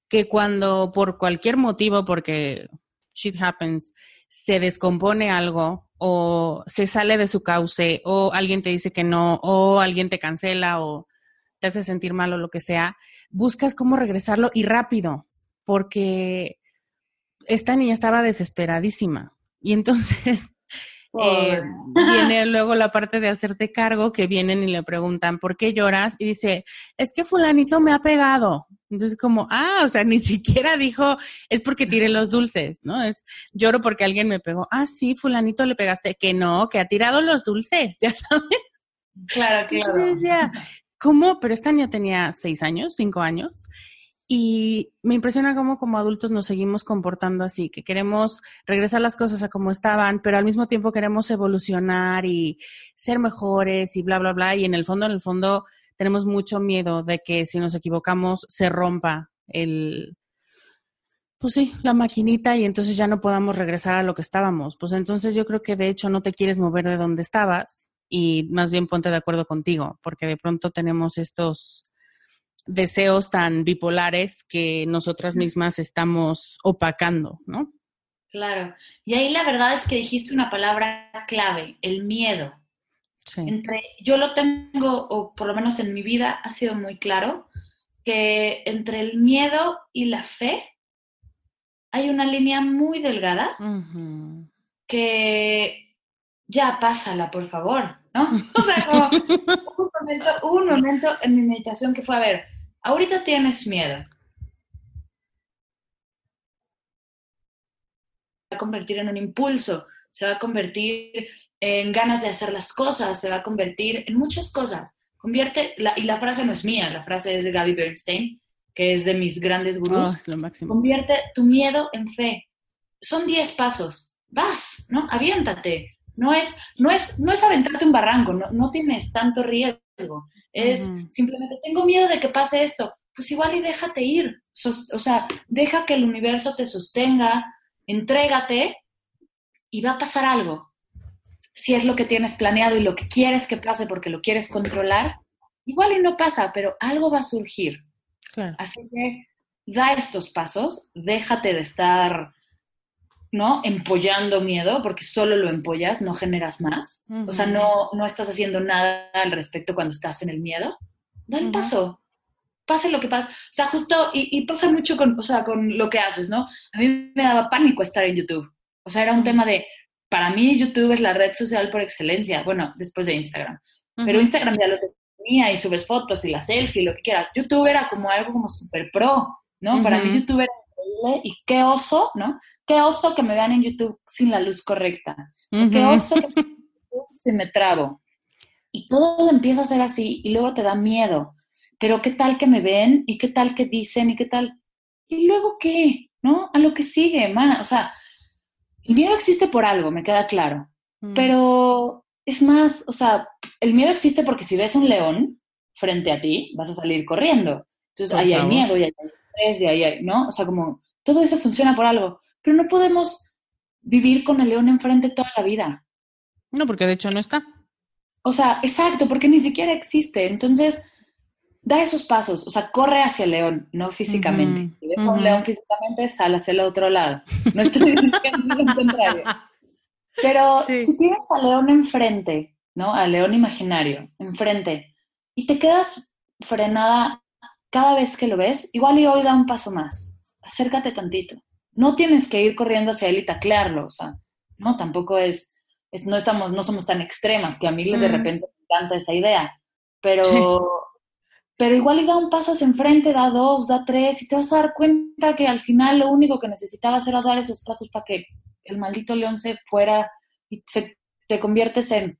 que cuando por cualquier motivo, porque shit happens, se descompone algo o se sale de su cauce o alguien te dice que no o alguien te cancela o te hace sentir mal o lo que sea, buscas cómo regresarlo y rápido, porque esta niña estaba desesperadísima. Y entonces eh, viene luego la parte de hacerte cargo, que vienen y le preguntan, ¿por qué lloras? Y dice, es que fulanito me ha pegado. Entonces como, ah, o sea, [laughs] ni siquiera dijo, es porque tiré los dulces, ¿no? Es, lloro porque alguien me pegó. Ah, sí, fulanito le pegaste. Que no, que ha tirado los dulces, [laughs] ya sabes. Claro, claro. ¿cómo? Pero esta niña tenía seis años, cinco años, y me impresiona cómo como adultos nos seguimos comportando así, que queremos regresar las cosas a como estaban, pero al mismo tiempo queremos evolucionar y ser mejores y bla, bla, bla. Y en el fondo, en el fondo, tenemos mucho miedo de que si nos equivocamos se rompa el, pues sí, la maquinita y entonces ya no podamos regresar a lo que estábamos. Pues entonces yo creo que de hecho no te quieres mover de donde estabas y más bien ponte de acuerdo contigo, porque de pronto tenemos estos deseos tan bipolares que nosotras mismas estamos opacando, ¿no? Claro. Y ahí la verdad es que dijiste una palabra clave, el miedo. Sí. Entre, yo lo tengo, o por lo menos en mi vida ha sido muy claro, que entre el miedo y la fe hay una línea muy delgada que ya pásala, por favor, ¿no? [laughs] O sea, como [laughs] un momento, un momento en mi meditación que fue, a ver, ahorita tienes miedo. Se va a convertir en un impulso, se va a convertir en ganas de hacer las cosas, se va a convertir en muchas cosas. Convierte, y la frase no es mía, la frase es de Gaby Bernstein, que es de mis grandes gurús. Oh, Convierte tu miedo en fe. Son 10 pasos. Vas, ¿no? Aviéntate. No es, no es, no es aventarte un barranco, no, no tienes tanto riesgo. Es simplemente, tengo miedo de que pase esto. Pues igual y déjate ir. o sea, deja que el universo te sostenga, entrégate y va a pasar algo si es lo que tienes planeado y lo que quieres que pase porque lo quieres controlar, igual y no pasa, pero algo va a surgir. Así que da estos pasos, déjate de estar, ¿no? Empollando miedo, porque solo lo empollas, no generas más. O sea, no, no estás haciendo nada al respecto cuando estás en el miedo. Da el paso. Pase lo que pase. O sea, justo, y, y, pasa mucho con, o sea, con lo que haces, ¿no? A mí me daba pánico estar en YouTube. O sea, era un tema de, para mí YouTube es la red social por excelencia, bueno, después de Instagram. Pero Instagram ya lo tenía y subes fotos y la selfie, lo que quieras. YouTube era como algo como súper pro, ¿no? Para mí YouTube era y qué oso, ¿no? Qué oso que me vean en YouTube sin la luz correcta. Qué oso que se [laughs] me trabo. Y todo empieza a ser así y luego te da miedo. Pero qué tal que me ven y qué tal que dicen y qué tal. ¿Y luego qué? ¿No? A lo que sigue, man. O sea, el miedo existe por algo, me queda claro. Mm. Pero es más, o sea, el miedo existe porque si ves un león frente a ti, vas a salir corriendo. Entonces ahí hay miedo y ahí hay estrés y ahí hay, ¿no? O sea, como todo eso funciona por algo. Pero no podemos vivir con el león enfrente toda la vida. No, porque de hecho no está. O sea, exacto, porque ni siquiera existe. Entonces, da esos pasos, o sea, corre hacia el león, no físicamente. si ves a un león físicamente, sal hacia el otro lado. No estoy [laughs] diciendo lo contrario. Pero si tienes al león enfrente, ¿no? Al león imaginario, enfrente, y te quedas frenada cada vez que lo ves, igual y hoy da un paso más. Acércate tantito. No tienes que ir corriendo hacia él y taclearlo, o sea, no, tampoco es, no estamos, no somos tan extremas, que a mí de mm. repente me encanta esa idea, pero pero igual y da un paso hacia enfrente, da dos, da tres, y te vas a dar cuenta que al final lo único que necesitabas era dar esos pasos para que el maldito león se fuera y se, te conviertes en,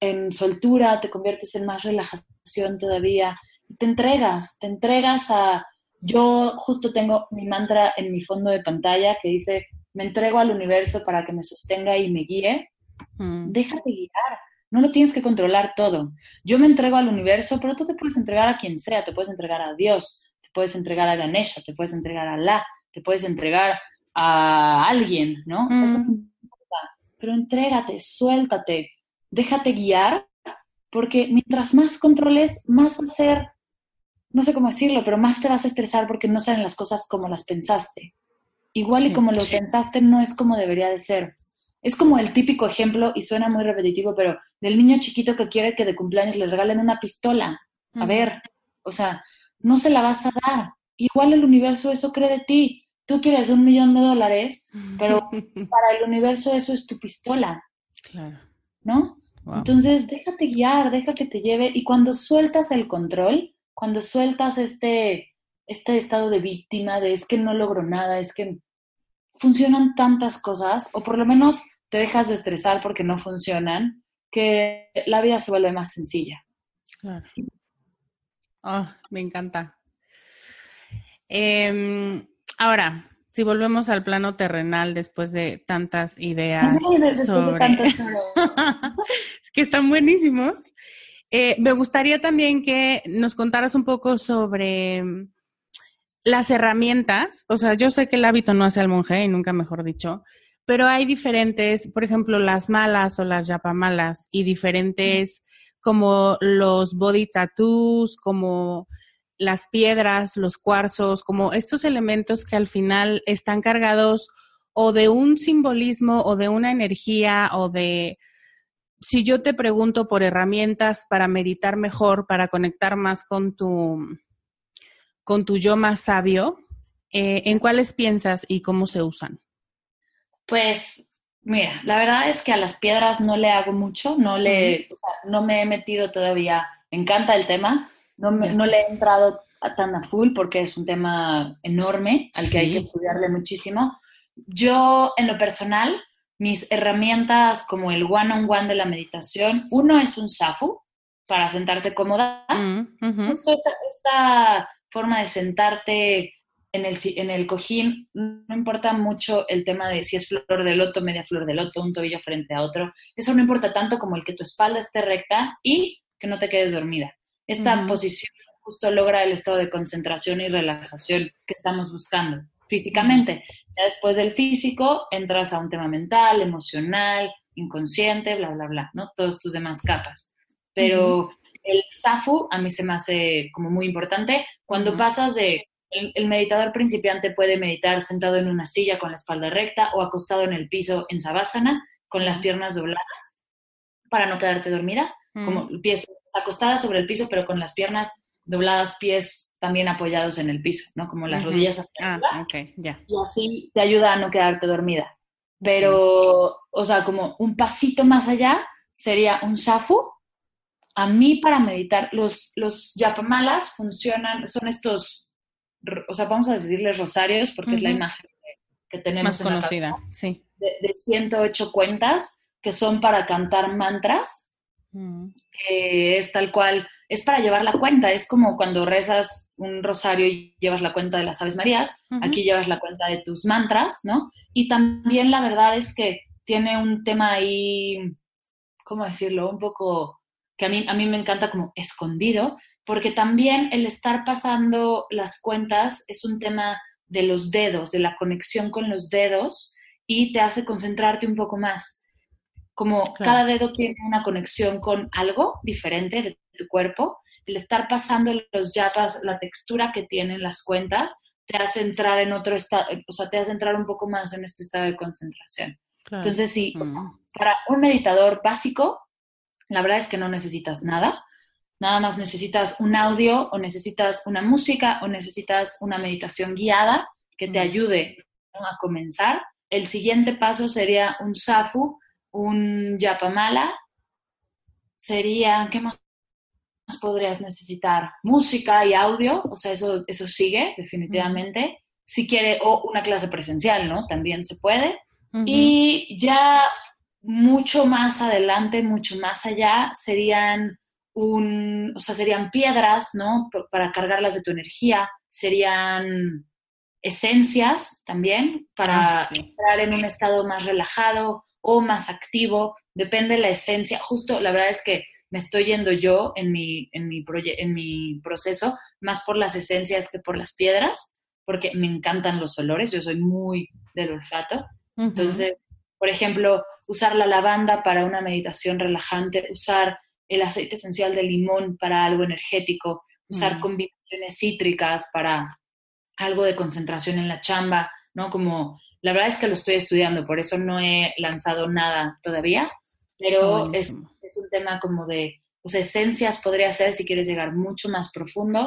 en soltura, te conviertes en más relajación todavía, te entregas, te entregas a... Yo justo tengo mi mantra en mi fondo de pantalla que dice, me entrego al universo para que me sostenga y me guíe. Mm. Déjate guiar, no lo tienes que controlar todo. Yo me entrego al universo, pero tú te puedes entregar a quien sea, te puedes entregar a Dios, te puedes entregar a Ganesha, te puedes entregar a Allah, te puedes entregar a alguien, ¿no? Mm. pero entrégate, suéltate, déjate guiar, porque mientras más controles, más va a ser, no sé cómo decirlo, pero más te vas a estresar porque no salen las cosas como las pensaste. Igual y como lo pensaste no es como debería de ser. Es como el típico ejemplo, y suena muy repetitivo, pero del niño chiquito que quiere que de cumpleaños le regalen una pistola. A ver, o sea, no se la vas a dar. Igual el universo eso cree de ti. Tú quieres un millón de dólares, [laughs] pero para el universo eso es tu pistola. Claro. ¿No? Entonces, déjate guiar, deja que te lleve. Y cuando sueltas el control, cuando sueltas este, este estado de víctima, de es que no logro nada, es que funcionan tantas cosas, o por lo menos te dejas de estresar porque no funcionan, que la vida se vuelve más sencilla. Claro. Ah, me encanta. Em, ahora, si volvemos al plano terrenal después de tantas ideas sobre... [laughs] que están buenísimos. Eh, me gustaría también que nos contaras un poco sobre las herramientas. O sea, yo sé que el hábito no hace al monje, y nunca mejor dicho, pero hay diferentes, por ejemplo, las malas o las yapamalas y diferentes como los body tattoos, como las piedras, los cuarzos, como estos elementos que al final están cargados o de un simbolismo o de una energía o de, si yo te pregunto por herramientas para meditar mejor, para conectar más con tu, con tu yo más sabio, eh, ¿en cuáles piensas y cómo se usan? Pues Mira, la verdad es que a las piedras no le hago mucho, no le, o sea, no me he metido todavía, me encanta el tema, no, me, no le he entrado a tan a full porque es un tema enorme al que hay que estudiarle muchísimo. Yo, en lo personal, mis herramientas como el one-on-one de la meditación, uno es un SAFU para sentarte cómoda. Mm, Justo esta, esta forma de sentarte en el, en el cojín, no importa mucho el tema de si es flor de loto, media flor de loto, un tobillo frente a otro. Eso no importa tanto como el que tu espalda esté recta y que no te quedes dormida. Esta posición justo logra el estado de concentración y relajación que estamos buscando físicamente. Ya después del físico entras a un tema mental, emocional, inconsciente, bla, bla, bla, ¿no? Todas tus demás capas. Pero el SAFU a mí se me hace como muy importante. Cuando pasas de... El, meditador principiante puede meditar sentado en una silla con la espalda recta o acostado en el piso en sabásana con las piernas dobladas para no quedarte dormida, como pies acostada sobre el piso pero con las piernas dobladas, pies también apoyados en el piso, ¿no? Como las rodillas hacia ah, ya. Y así te ayuda a no quedarte dormida. Pero, o sea, como un pasito más allá sería un safu. A mí para meditar, los, los yapamalas funcionan, son estos, o sea, vamos a decirles rosarios porque es la imagen que, tenemos. Más conocida, sí. De, de 108 cuentas que son para cantar mantras que es tal cual, es para llevar la cuenta, es como cuando rezas un rosario y llevas la cuenta de las Aves Marías, aquí llevas la cuenta de tus mantras, ¿no? Y también la verdad es que tiene un tema ahí, ¿cómo decirlo? Un poco que a mí, a mí me encanta como escondido, porque también el estar pasando las cuentas es un tema de los dedos, de la conexión con los dedos y te hace concentrarte un poco más como cada dedo tiene una conexión con algo diferente de tu cuerpo, el estar pasando los yapas, la textura que tienen las cuentas, te hace entrar en otro estado, o sea, te hace entrar un poco más en este estado de concentración. Entonces, sí, mm. para un meditador básico, la verdad es que no necesitas nada, nada más necesitas un audio o necesitas una música o necesitas una meditación guiada que te mm. ayude a comenzar. El siguiente paso sería un safu, un yapamala, sería, ¿qué más podrías necesitar? Música y audio, o sea, eso, eso sigue definitivamente. Si quiere, o una clase presencial, ¿no? También se puede. Y ya mucho más adelante, mucho más allá, serían un, o sea, serían piedras, ¿no? Para cargarlas de tu energía, serían esencias también para ah, entrar en un estado más relajado, o más activo, depende de la esencia. Justo, la verdad es que me estoy yendo yo en mi, en mi, en mi proceso más por las esencias que por las piedras, porque me encantan los olores, yo soy muy del olfato. Entonces, por ejemplo, usar la lavanda para una meditación relajante, usar el aceite esencial de limón para algo energético, usar mm. combinaciones cítricas para algo de concentración en la chamba, ¿no? Como la verdad es que lo estoy estudiando, por eso no he lanzado nada todavía, pero es, un tema como de, pues esencias podría ser si quieres llegar mucho más profundo.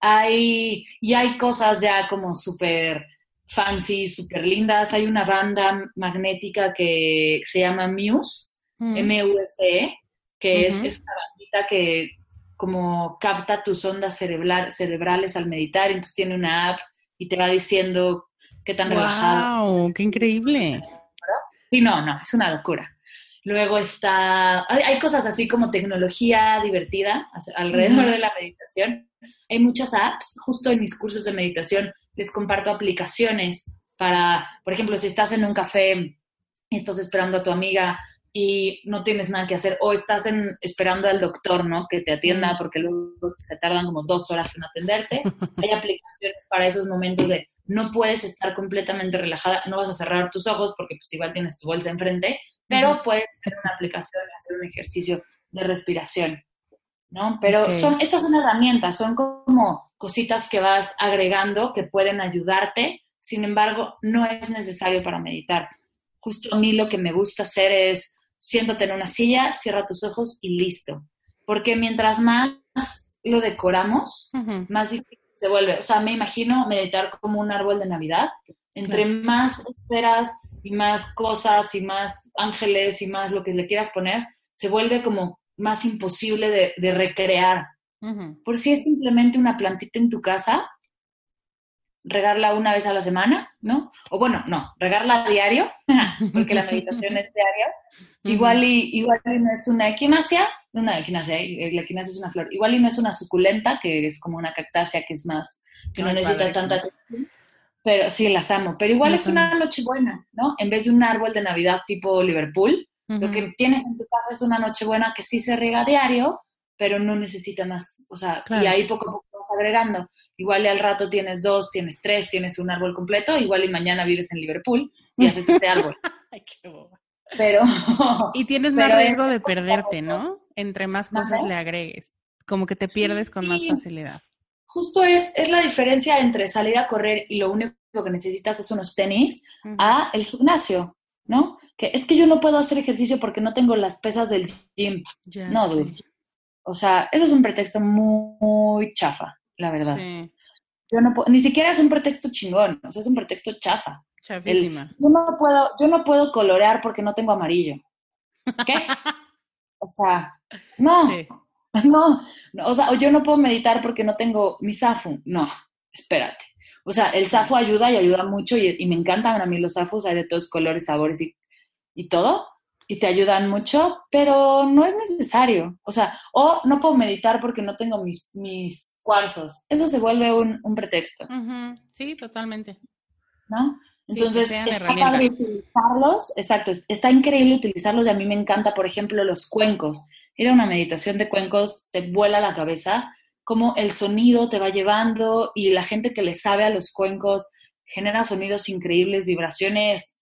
Hay, y hay cosas ya como súper fancy, súper lindas. Hay una banda magnética que se llama Muse, M-U-S-E, que es, es, una bandita que como capta tus ondas cerebrales al meditar, entonces tiene una app y te va diciendo qué tan wow, ¡Qué increíble! Sí, no, no, es una locura. Luego está, hay, cosas así como tecnología divertida alrededor de la meditación. Hay muchas apps, justo en mis cursos de meditación les comparto aplicaciones para, por ejemplo, si estás en un café y estás esperando a tu amiga y no tienes nada que hacer o estás en, esperando al doctor, ¿no? Que te atienda porque luego se tardan como dos horas en atenderte. [laughs] Hay aplicaciones para esos momentos de no puedes estar completamente relajada, no vas a cerrar tus ojos porque pues igual tienes tu bolsa enfrente, pero puedes hacer una aplicación, hacer un ejercicio de respiración, ¿no? Pero son, estas son herramientas, son como cositas que vas agregando que pueden ayudarte, sin embargo, no es necesario para meditar. Justo a mí lo que me gusta hacer es siéntate en una silla, cierra tus ojos y listo. Porque mientras más lo decoramos, más difícil se vuelve. O sea, me imagino meditar como un árbol de Navidad. Entre más esperas y más cosas y más ángeles y más lo que le quieras poner, se vuelve como más imposible de, recrear. Por si es simplemente una plantita en tu casa, regarla una vez a la semana, ¿no? O bueno, no, regarla a diario, [laughs] porque la meditación es diaria. [laughs] Igual y, igual no es una equinacia, una equinacia, eh, la equinacia es una flor. Igual y no es una suculenta, que es como una cactácea que es más, que no necesita tanta atención. Pero sí, las amo. Pero igual es una noche buena, ¿no? En vez de un árbol de Navidad tipo Liverpool, lo que tienes en tu casa es una noche buena que sí se riega a diario, pero no necesita más, o sea, y ahí poco a poco vas agregando. Igual y al rato tienes dos, tienes tres, tienes un árbol completo, igual y mañana vives en Liverpool y haces ese árbol. [laughs] Ay, qué boba. Pero... [laughs] y tienes más riesgo de perderte, ¿no? Entre más cosas le agregues, como que te pierdes con más facilidad. Justo es, es la diferencia entre salir a correr y lo único que necesitas es unos tenis a el gimnasio, ¿no? Que es que yo no puedo hacer ejercicio porque no tengo las pesas del gym. no, dude. O sea, eso es un pretexto muy, chafa, la verdad. Yo no ni siquiera es un pretexto chingón, o sea, es un pretexto chafa. Chafísima. yo no puedo, yo no puedo colorear porque no tengo amarillo. ¿Qué? [laughs] o sea, [laughs] no, no, o sea, yo no puedo meditar porque no tengo mi zafu. No, espérate. O sea, el zafo ayuda y ayuda mucho y, y me encantan a mí los zafos, hay de todos colores, sabores y, y todo, y te ayudan mucho, pero no es necesario. O sea, o no puedo meditar porque no tengo mis, mis cuarzos. Eso se vuelve un, un pretexto. Sí, totalmente. ¿No? Entonces, está padre utilizarlos, exacto, está increíble utilizarlos y a mí me encanta, por ejemplo, los cuencos. Ir una meditación de cuencos te vuela la cabeza, como el sonido te va llevando y la gente que le sabe a los cuencos genera sonidos increíbles, vibraciones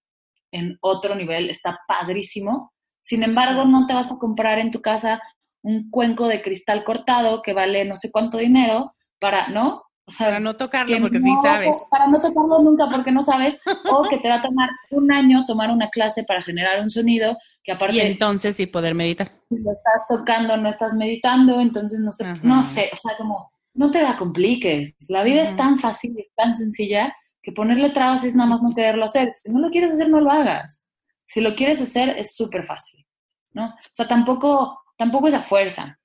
en otro nivel, está padrísimo. Sin embargo, no te vas a comprar en tu casa un cuenco de cristal cortado que vale no sé cuánto dinero para, ¿no? O sea, para no tocarlo porque ni sabes. Para no tocarlo nunca porque no sabes. o que te va a tomar un año tomar una clase para generar un sonido que aparte... Y entonces sí poder meditar. Si lo estás tocando, no estás meditando, entonces no sé, no sé, o sea, como no te la compliques. La vida es tan fácil y tan sencilla que ponerle trabas es nada más no quererlo hacer. Si no lo quieres hacer, no lo hagas. Si lo quieres hacer, es súper fácil, ¿no? O sea, tampoco, tampoco es a fuerza.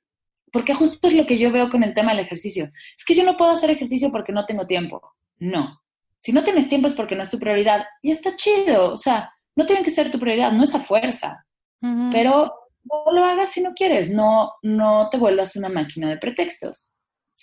Porque justo es lo que yo veo con el tema del ejercicio. Es que yo no puedo hacer ejercicio porque no tengo tiempo. No. Si no tienes tiempo es porque no es tu prioridad. Y está chido. O sea, no tiene que ser tu prioridad, no es a fuerza. Pero no lo hagas si no quieres. No, no te vuelvas una máquina de pretextos.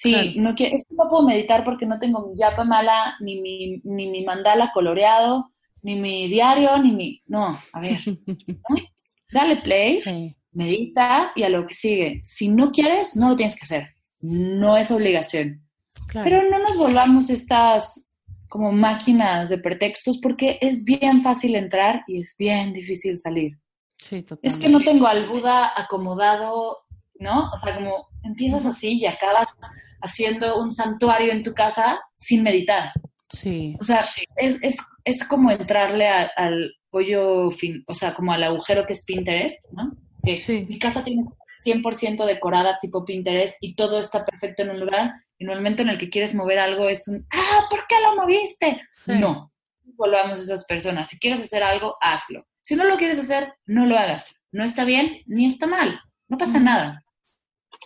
Sí, no quiero, es que no puedo meditar porque no tengo mi yapa mala, ni mi, ni mi mandala coloreado, ni mi diario, ni mi... No, a ver, [laughs] dale play, medita y a lo que sigue. Si no quieres, no lo tienes que hacer. No es obligación. Pero no nos volvamos estas como máquinas de pretextos porque es bien fácil entrar y es bien difícil salir. Sí, es que no tengo al Buda acomodado, ¿no? O sea, como empiezas así y acabas haciendo un santuario en tu casa sin meditar. Sí. O sea, es, es, es como entrarle al pollo, fin, o sea, como al agujero que es Pinterest, ¿no? sí. Mi casa tiene 100% decorada tipo Pinterest y todo está perfecto en un lugar y en el momento en el que quieres mover algo es un, ah, ¿por qué lo moviste? No, volvamos a esas personas. Si quieres hacer algo, hazlo. Si no lo quieres hacer, no lo hagas. No está bien ni está mal, no pasa nada.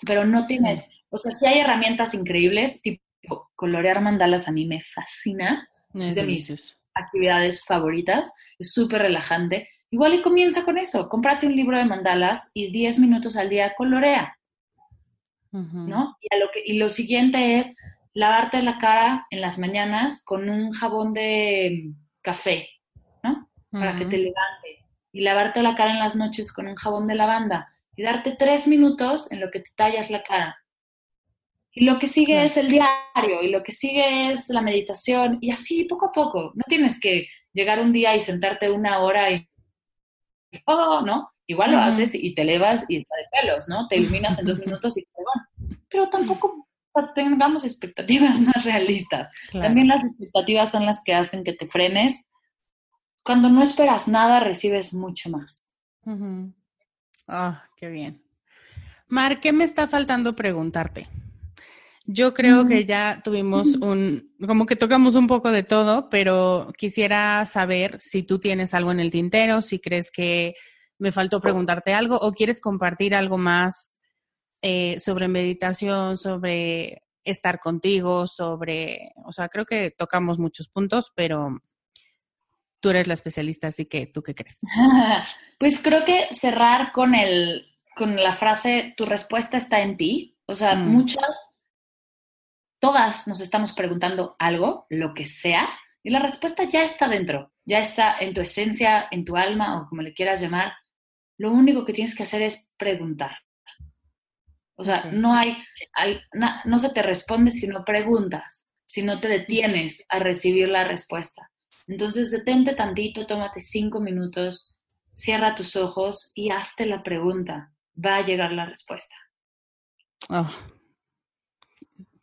Pero no tienes o sea, sí hay herramientas increíbles, tipo colorear mandalas a mí me fascina. Es, de mis actividades favoritas. Es súper relajante. Igual y comienza con eso. Cómprate un libro de mandalas y 10 minutos al día colorea. ¿No? Y, lo que, y lo siguiente es lavarte la cara en las mañanas con un jabón de café, ¿no? Para que te levante. Y lavarte la cara en las noches con un jabón de lavanda. Y darte tres minutos en lo que te tallas la cara. Y lo que sigue es el diario, y lo que sigue es la meditación, y así poco a poco. No tienes que llegar un día y sentarte una hora y, oh, ¿no? Igual lo haces y te elevas y está de pelos, ¿no? Te iluminas en dos [laughs] minutos y te van. Pero tampoco tengamos expectativas [laughs] más realistas. También las expectativas son las que hacen que te frenes. Cuando no esperas nada, recibes mucho más. Ah, qué bien. Mar, ¿qué me está faltando preguntarte? Yo creo que ya tuvimos un, como que tocamos un poco de todo, pero quisiera saber si tú tienes algo en el tintero, si crees que me faltó preguntarte algo o quieres compartir algo más eh, sobre meditación, sobre estar contigo, sobre, o sea, creo que tocamos muchos puntos, pero tú eres la especialista, así que tú qué crees. [laughs] Pues creo que cerrar con el, con la frase, tu respuesta está en ti. O sea, Mm. muchas, todas nos estamos preguntando algo, lo que sea, y la respuesta ya está dentro, ya está en tu esencia, en tu alma o como le quieras llamar. Lo único que tienes que hacer es preguntar. O sea, no hay, hay- no se te responde si no preguntas, si no te detienes a recibir la respuesta. Entonces, detente tantito, tómate cinco minutos, cierra tus ojos y hazte la pregunta. Va a llegar la respuesta. Oh,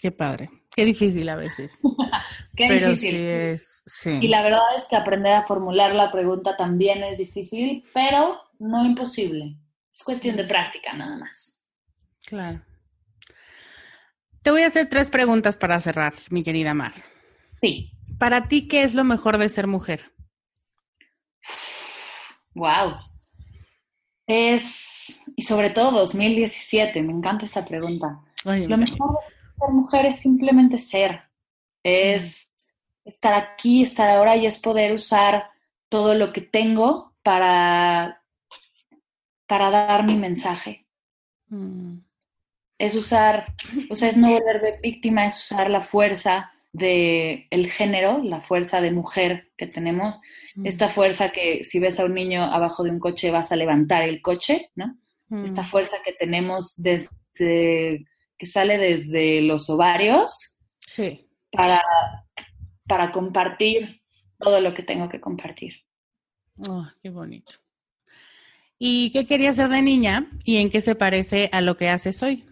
qué padre, qué difícil a veces, [laughs] Qué pero difícil. sí es, sí. Y la verdad es que aprender a formular la pregunta también es difícil, pero no imposible. Es cuestión de práctica nada más. Claro. Te voy a hacer tres preguntas para cerrar, mi querida Mar. Sí. Para ti, ¿qué es lo mejor de ser mujer? Wow. Es, y sobre todo 2017, me encanta esta pregunta. Ay, Lo me mejor de ser mujer es simplemente ser. Es estar aquí, estar ahora y es poder usar todo lo que tengo para, para dar mi mensaje. Mm, Es usar, o sea, es no volverme víctima, es usar la fuerza del el género, la fuerza de mujer que tenemos, mm, esta fuerza que si ves a un niño abajo de un coche vas a levantar el coche, ¿no? mm, esta fuerza que tenemos desde que sale desde los ovarios Sí. para, para compartir todo lo que tengo que compartir. Oh, qué bonito. ¿Y qué querías ser de niña y en qué se parece a lo que haces hoy?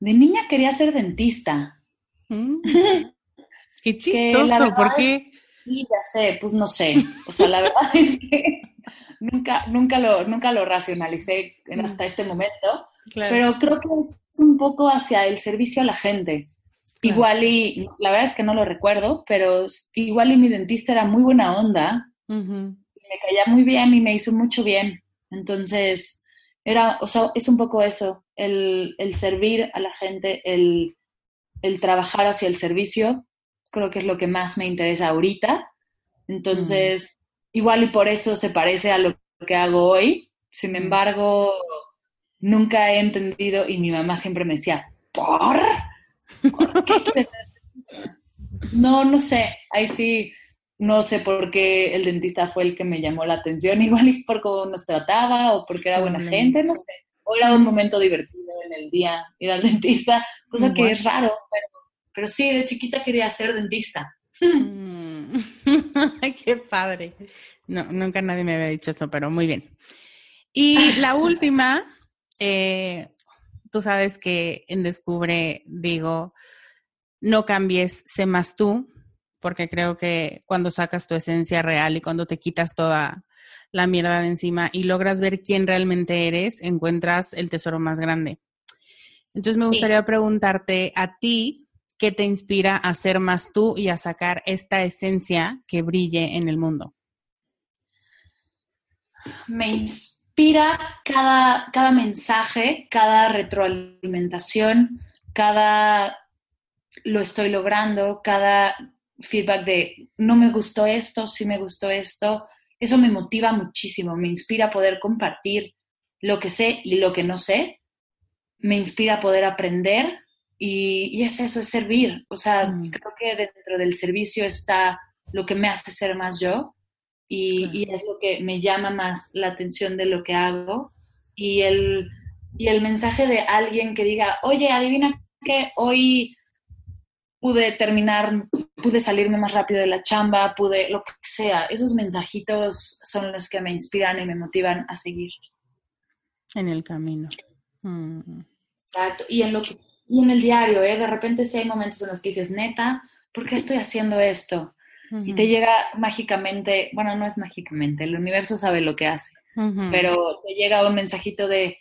De niña quería ser dentista. Mm, [laughs] Qué chistoso, ¿por qué? Sí, ya sé, pues no sé. O sea, la verdad [laughs] es que nunca, nunca, lo, nunca lo racionalicé en hasta este momento, Claro. pero creo que es un poco hacia el servicio a la gente. Claro. Igual y, la verdad es que no lo recuerdo, pero igual y mi dentista era muy buena onda, Ujú. me caía muy bien y me hizo mucho bien. Entonces, era, o sea, es un poco eso, el, el servir a la gente, el, el trabajar hacia el servicio, creo que es lo que más me interesa ahorita. Entonces, igual y por eso se parece a lo que hago hoy. Sin embargo, nunca he entendido y mi mamá siempre me decía, ¿por? ¿Por qué quieres No, no sé, ahí sí, no sé por qué el dentista fue el que me llamó la atención, [laughs] igual y por cómo nos trataba o porque era buena Mm. gente, no sé. O era un momento divertido en el día ir al [laughs] dentista, cosa que Bueno. es raro, pero, pero sí, de chiquita quería ser dentista. Mm. [laughs] Qué padre. No, nunca nadie me había dicho esto, pero muy bien. Y la última, eh, tú sabes que en Descubre digo, no cambies, sé más tú, porque creo que cuando sacas tu esencia real y cuando te quitas toda la mierda de encima y logras ver quién realmente eres, encuentras el tesoro más grande. Entonces me Sí. gustaría preguntarte a ti, ¿qué te inspira a ser más tú y a sacar esta esencia que brille en el mundo? me inspira cada, cada mensaje, cada retroalimentación, cada lo estoy logrando, cada feedback de no me gustó esto, sí me gustó esto. Eso me motiva muchísimo, me inspira a poder compartir lo que sé y lo que no sé. Me inspira a poder aprender y, y es eso, es servir. O sea, Mm. creo que dentro del servicio está lo que me hace ser más yo y, Claro. y es lo que me llama más la atención de lo que hago. Y el, y el mensaje de alguien que diga, oye, adivina que hoy pude terminar, pude salirme más rápido de la chamba, pude, lo que sea. Esos mensajitos son los que me inspiran y me motivan a seguir. En el camino. Mm. Exacto. Y en, lo que- y en el diario, ¿eh? De repente sí hay momentos en los que dices, neta, ¿por qué estoy haciendo esto? Y te llega mágicamente, bueno, no es mágicamente, el universo sabe lo que hace, pero te llega un mensajito de,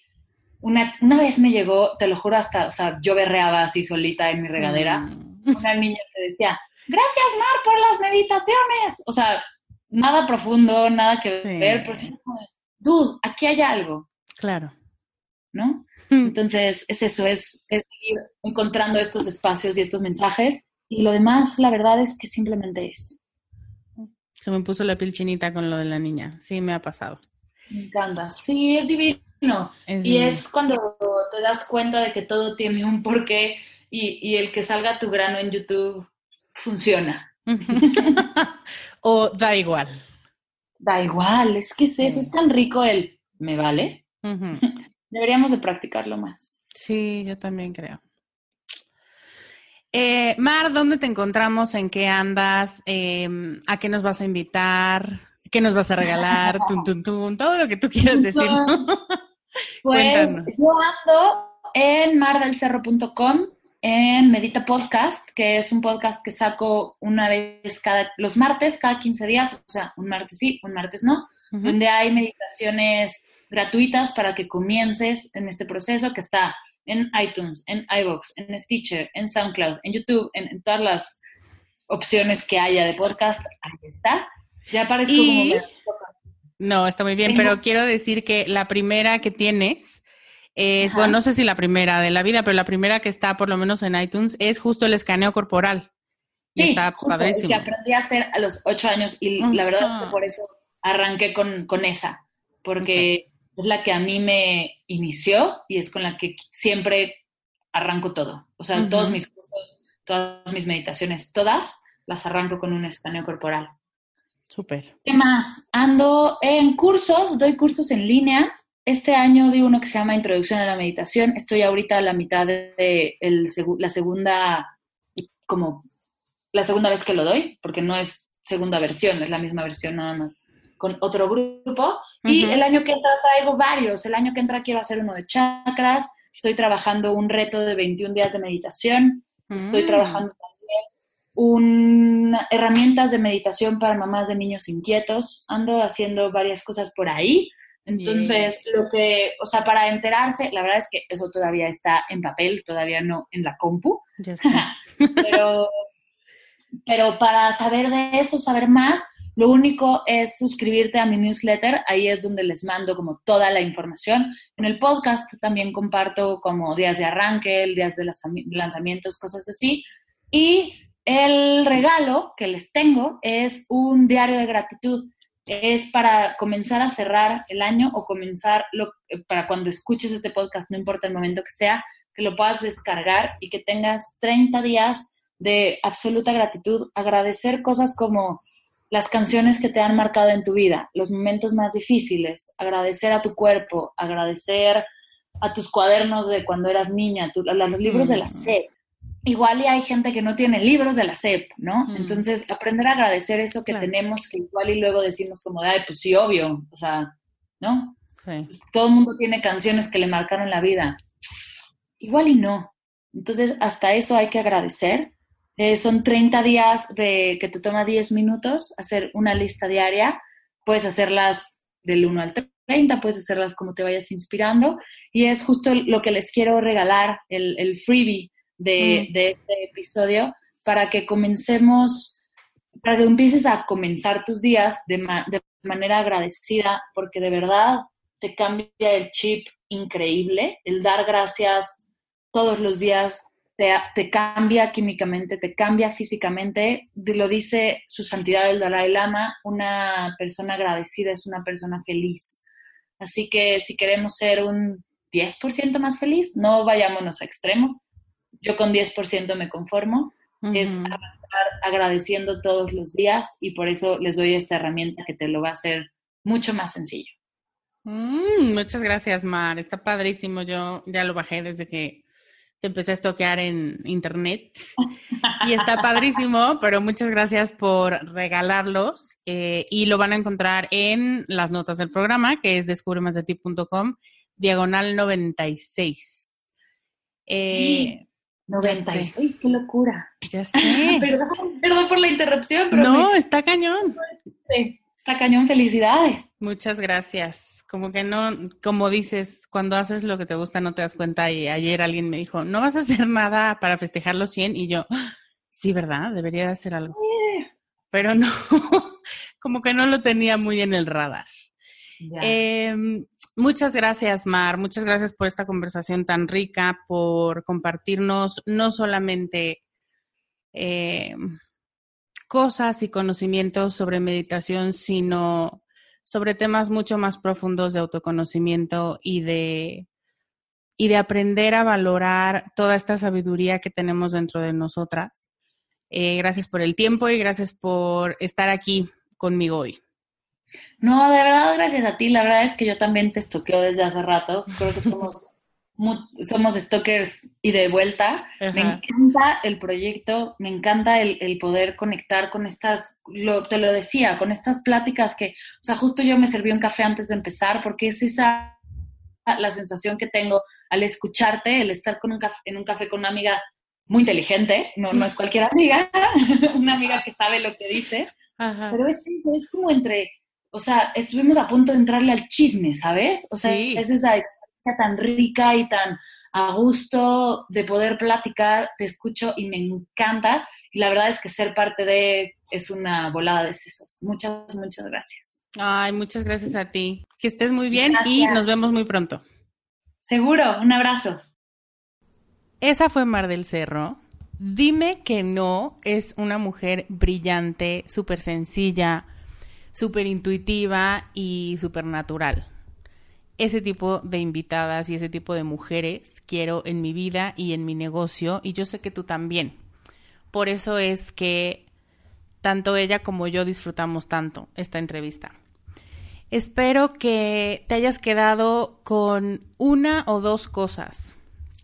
una, una vez me llegó, te lo juro, hasta, o sea, yo berreaba así solita en mi regadera, Mm. una niña que decía, gracias Mar por las meditaciones. O sea, nada profundo, nada que Sí. ver, pero sí dude, aquí hay algo, Claro. ¿no? Entonces, es eso, es, es ir encontrando estos espacios y estos mensajes. Y lo demás, la verdad es que simplemente es. Se me puso la piel chinita con lo de la niña. Sí, me ha pasado. Me encanta. Sí, es divino. Es y divino. es cuando te das cuenta de que todo tiene un porqué y, y el que salga tu grano en YouTube funciona. [laughs] o da igual. Da igual, es que es eso, es tan rico el me vale. [laughs] Deberíamos de practicarlo más. Sí, yo también creo. Eh, Mar, ¿dónde te encontramos? ¿En qué andas? Eh, ¿A qué nos vas a invitar? ¿Qué nos vas a regalar? [laughs] Tun, tun, tun, todo lo que tú quieras decir. ¿no? [laughs] Pues yo ando en mardelcerro.com, en Medita Podcast, que es un podcast que saco una vez cada, los martes, cada 15 días, o sea, un martes sí, un martes no, donde hay meditaciones gratuitas para que comiences en este proceso que está en iTunes, en iVoox, en Stitcher, en SoundCloud, en YouTube, en, en todas las opciones que haya de podcast, ahí está. Ya parezco Y- como... No, está muy bien, pero quiero decir que la primera que tienes es, Ajá. bueno, no sé si la primera de la vida, pero la primera que está por lo menos en iTunes es justo el escaneo corporal. Y Sí, está justo, el padrísimo. que aprendí a hacer a los ocho años y la verdad es que por eso arranqué con, con esa, porque es la que a mí me inició y es con la que siempre arranco todo. O sea, todos mis cursos, todas mis meditaciones, todas las arranco con un escaneo corporal. Súper. ¿Qué más? Ando en cursos, doy cursos en línea. Este año di uno que se llama Introducción a la Meditación. Estoy ahorita a la mitad de, el la segunda, como la segunda vez que lo doy, porque no es segunda versión, es la misma versión nada más con otro grupo. Y el año que entra traigo varios. El año que entra quiero hacer uno de chakras. Estoy trabajando un reto de 21 días de meditación. Estoy Mm. trabajando también un, herramientas de meditación para mamás de niños inquietos. Ando haciendo varias cosas por ahí. Entonces, lo que, o sea, para enterarse, la verdad es que eso todavía está en papel, todavía no en la compu, Ya está. [laughs] pero, pero para saber de eso, saber más, lo único es suscribirte a mi newsletter, ahí es donde les mando como toda la información. En el podcast también comparto como días de arranque, días de lanzami- lanzamientos, cosas así. Y el regalo que les tengo es un diario de gratitud. Es para comenzar a cerrar el año o comenzar, lo, eh, para cuando escuches este podcast, no importa el momento que sea, que lo puedas descargar y que tengas 30 días de absoluta gratitud, agradecer cosas como las canciones que te han marcado en tu vida, los momentos más difíciles, agradecer a tu cuerpo, agradecer a tus cuadernos de cuando eras niña, tu- a los libros de la Mm. SEP. Igual y hay gente que no tiene libros de la SEP, ¿no? Mm. Entonces, aprender a agradecer eso que Claro. tenemos, que igual y luego decimos como de, ay, pues sí, obvio, o sea, ¿no? Sí. Pues, todo el mundo tiene canciones que le marcaron la vida. Igual y no. Entonces, hasta eso hay que agradecer. Eh, son 30 días de que te toma 10 minutos hacer una lista diaria. Puedes hacerlas del 1 al 30, puedes hacerlas como te vayas inspirando. Y es justo lo que les quiero regalar, el, el freebie de, Mm. de este episodio, para que comencemos, para que empieces a comenzar tus días de, ma- de manera agradecida, porque de verdad te cambia el chip increíble, el dar gracias todos los días te, te cambia químicamente, te cambia físicamente, lo dice su santidad el Dalai Lama, una persona agradecida es una persona feliz. Así que si queremos ser un 10% más feliz, no vayámonos a extremos. Yo con 10% me conformo, es arrancar agradeciendo todos los días y por eso les doy esta herramienta que te lo va a hacer mucho más sencillo. Mm, muchas gracias, Mar. Está padrísimo. Yo ya lo bajé desde que te empecé a estoquear en internet. Y está padrísimo, pero muchas gracias por regalarlos. eh, y lo van a encontrar en las notas del programa, que es descubremasdeti.com, diagonal 96. Eh, 96, qué locura. ya sé. [laughs] Perdón, perdón por la interrupción, pero No, me- está cañón. está cañón, felicidades. Muchas gracias. Como que no, como dices, cuando haces lo que te gusta no te das cuenta y ayer alguien me dijo, no vas a hacer [laughs] nada para festejar los 100 y yo, sí, ¿verdad? Debería hacer algo. Pero no, [laughs] como que no lo tenía muy en el radar. Em, muchas gracias, Mar. Muchas gracias por esta conversación tan rica, por compartirnos no solamente eh, cosas y conocimientos sobre meditación, sino sobre temas mucho más profundos de autoconocimiento y de, y de aprender a valorar toda esta sabiduría que tenemos dentro de nosotras. Eh, gracias por el tiempo y gracias por estar aquí conmigo hoy. No, de verdad, gracias a ti. La verdad es que yo también te estoqueo desde hace rato. Creo que somos, [laughs] somos stalkers y de vuelta. Me encanta el proyecto, me encanta el, poder conectar con estas, lo, te lo decía, con estas pláticas que, o sea, justo yo me serví un café antes de empezar porque es esa la sensación que tengo al escucharte, el estar con un café, en un café con una amiga muy inteligente, no, no es cualquier [laughs] amiga, [laughs] una amiga que sabe lo que dice, pero es, es como entre o sea, estuvimos a punto de entrarle al chisme, ¿sabes? O sea, es esa tan rica y tan a gusto de poder platicar, te escucho y me encanta. Y la verdad es que ser parte de es una volada de sesos. Muchas, muchas gracias. Ay, muchas gracias a ti. Que estés muy bien y nos vemos muy pronto. Seguro, un abrazo. Esa fue Mar del Cerro. Dime que no es una mujer brillante, súper sencilla, súper intuitiva y súper natural. Ese tipo de invitadas y ese tipo de mujeres quiero en mi vida y en mi negocio y yo sé que tú también. Por eso es que tanto ella como yo disfrutamos tanto esta entrevista. Espero que te hayas quedado con una o dos cosas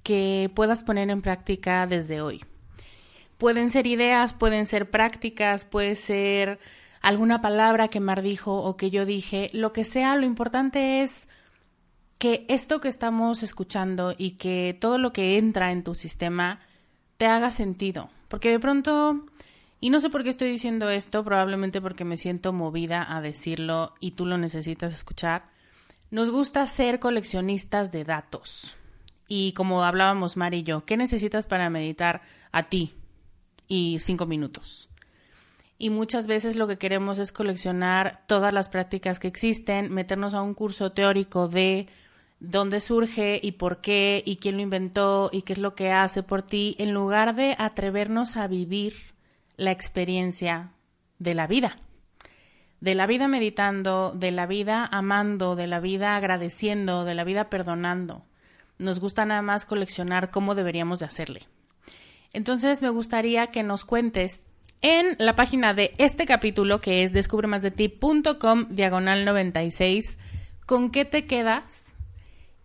que puedas poner en práctica desde hoy. Pueden ser ideas, pueden ser prácticas, puede ser alguna palabra que Mar dijo o que yo dije, lo que sea, lo importante es que esto que estamos escuchando y que todo lo que entra en tu sistema te haga sentido. Porque de pronto, y no sé por qué estoy diciendo esto, probablemente porque me siento movida a decirlo y tú lo necesitas escuchar, nos gusta ser coleccionistas de datos. Y como hablábamos Mar y yo, ¿qué necesitas para meditar a ti? Y cinco minutos y muchas veces lo que queremos es coleccionar todas las prácticas que existen, meternos a un curso teórico de dónde surge y por qué y quién lo inventó y qué es lo que hace por ti, en lugar de atrevernos a vivir la experiencia de la vida. De la vida meditando, de la vida amando, de la vida agradeciendo, de la vida perdonando. Nos gusta nada más coleccionar cómo deberíamos de hacerle. Entonces me gustaría que nos cuentes en la página de este capítulo, que es descubremasdeti.com diagonal 96, con qué te quedas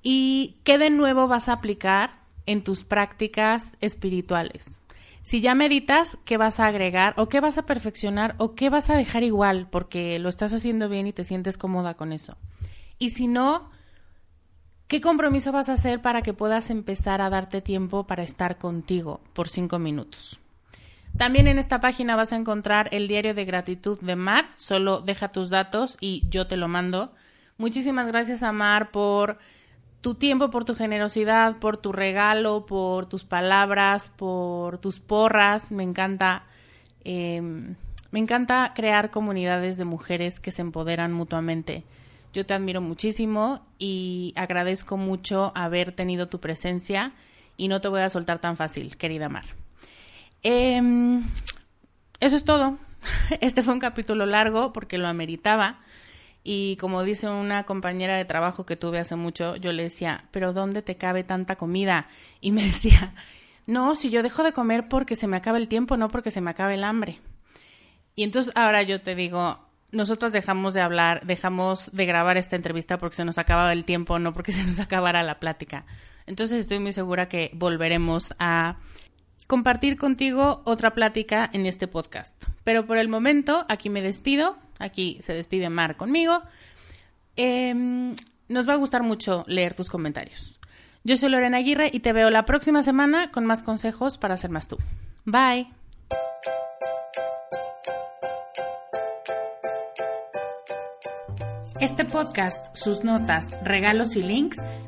y qué de nuevo vas a aplicar en tus prácticas espirituales. Si ya meditas, ¿qué vas a agregar o qué vas a perfeccionar o qué vas a dejar igual porque lo estás haciendo bien y te sientes cómoda con eso? Y si no, ¿qué compromiso vas a hacer para que puedas empezar a darte tiempo para estar contigo por cinco minutos? También en esta página vas a encontrar el diario de gratitud de Mar. Solo deja tus datos y yo te lo mando. Muchísimas gracias a Mar por tu tiempo, por tu generosidad, por tu regalo, por tus palabras, por tus porras. Me encanta. Em, me encanta crear comunidades de mujeres que se empoderan mutuamente. Yo te admiro muchísimo y agradezco mucho haber tenido tu presencia y no te voy a soltar tan fácil, querida Mar. Em, eso es todo. [laughs] Este fue un capítulo largo porque lo ameritaba. Y como dice una compañera de trabajo que tuve hace mucho, yo le decía, pero ¿dónde te cabe tanta comida? Y me [laughs] decía, no, si yo dejo de comer porque se me acaba el tiempo, no porque se me acabe el hambre. Y entonces ahora yo te digo, nosotros dejamos de hablar, dejamos de grabar esta entrevista porque se nos acababa el tiempo, no porque [laughs] se nos acabara la plática. Entonces estoy muy segura que volveremos a compartir contigo otra plática en este podcast. Pero por el momento, aquí me despido. Aquí se despide Mar conmigo. Em, nos va a gustar mucho leer tus comentarios. Yo soy Lorena Aguirre y te veo la próxima semana con más consejos para ser más tú. Bye. Este podcast, sus notas, regalos y links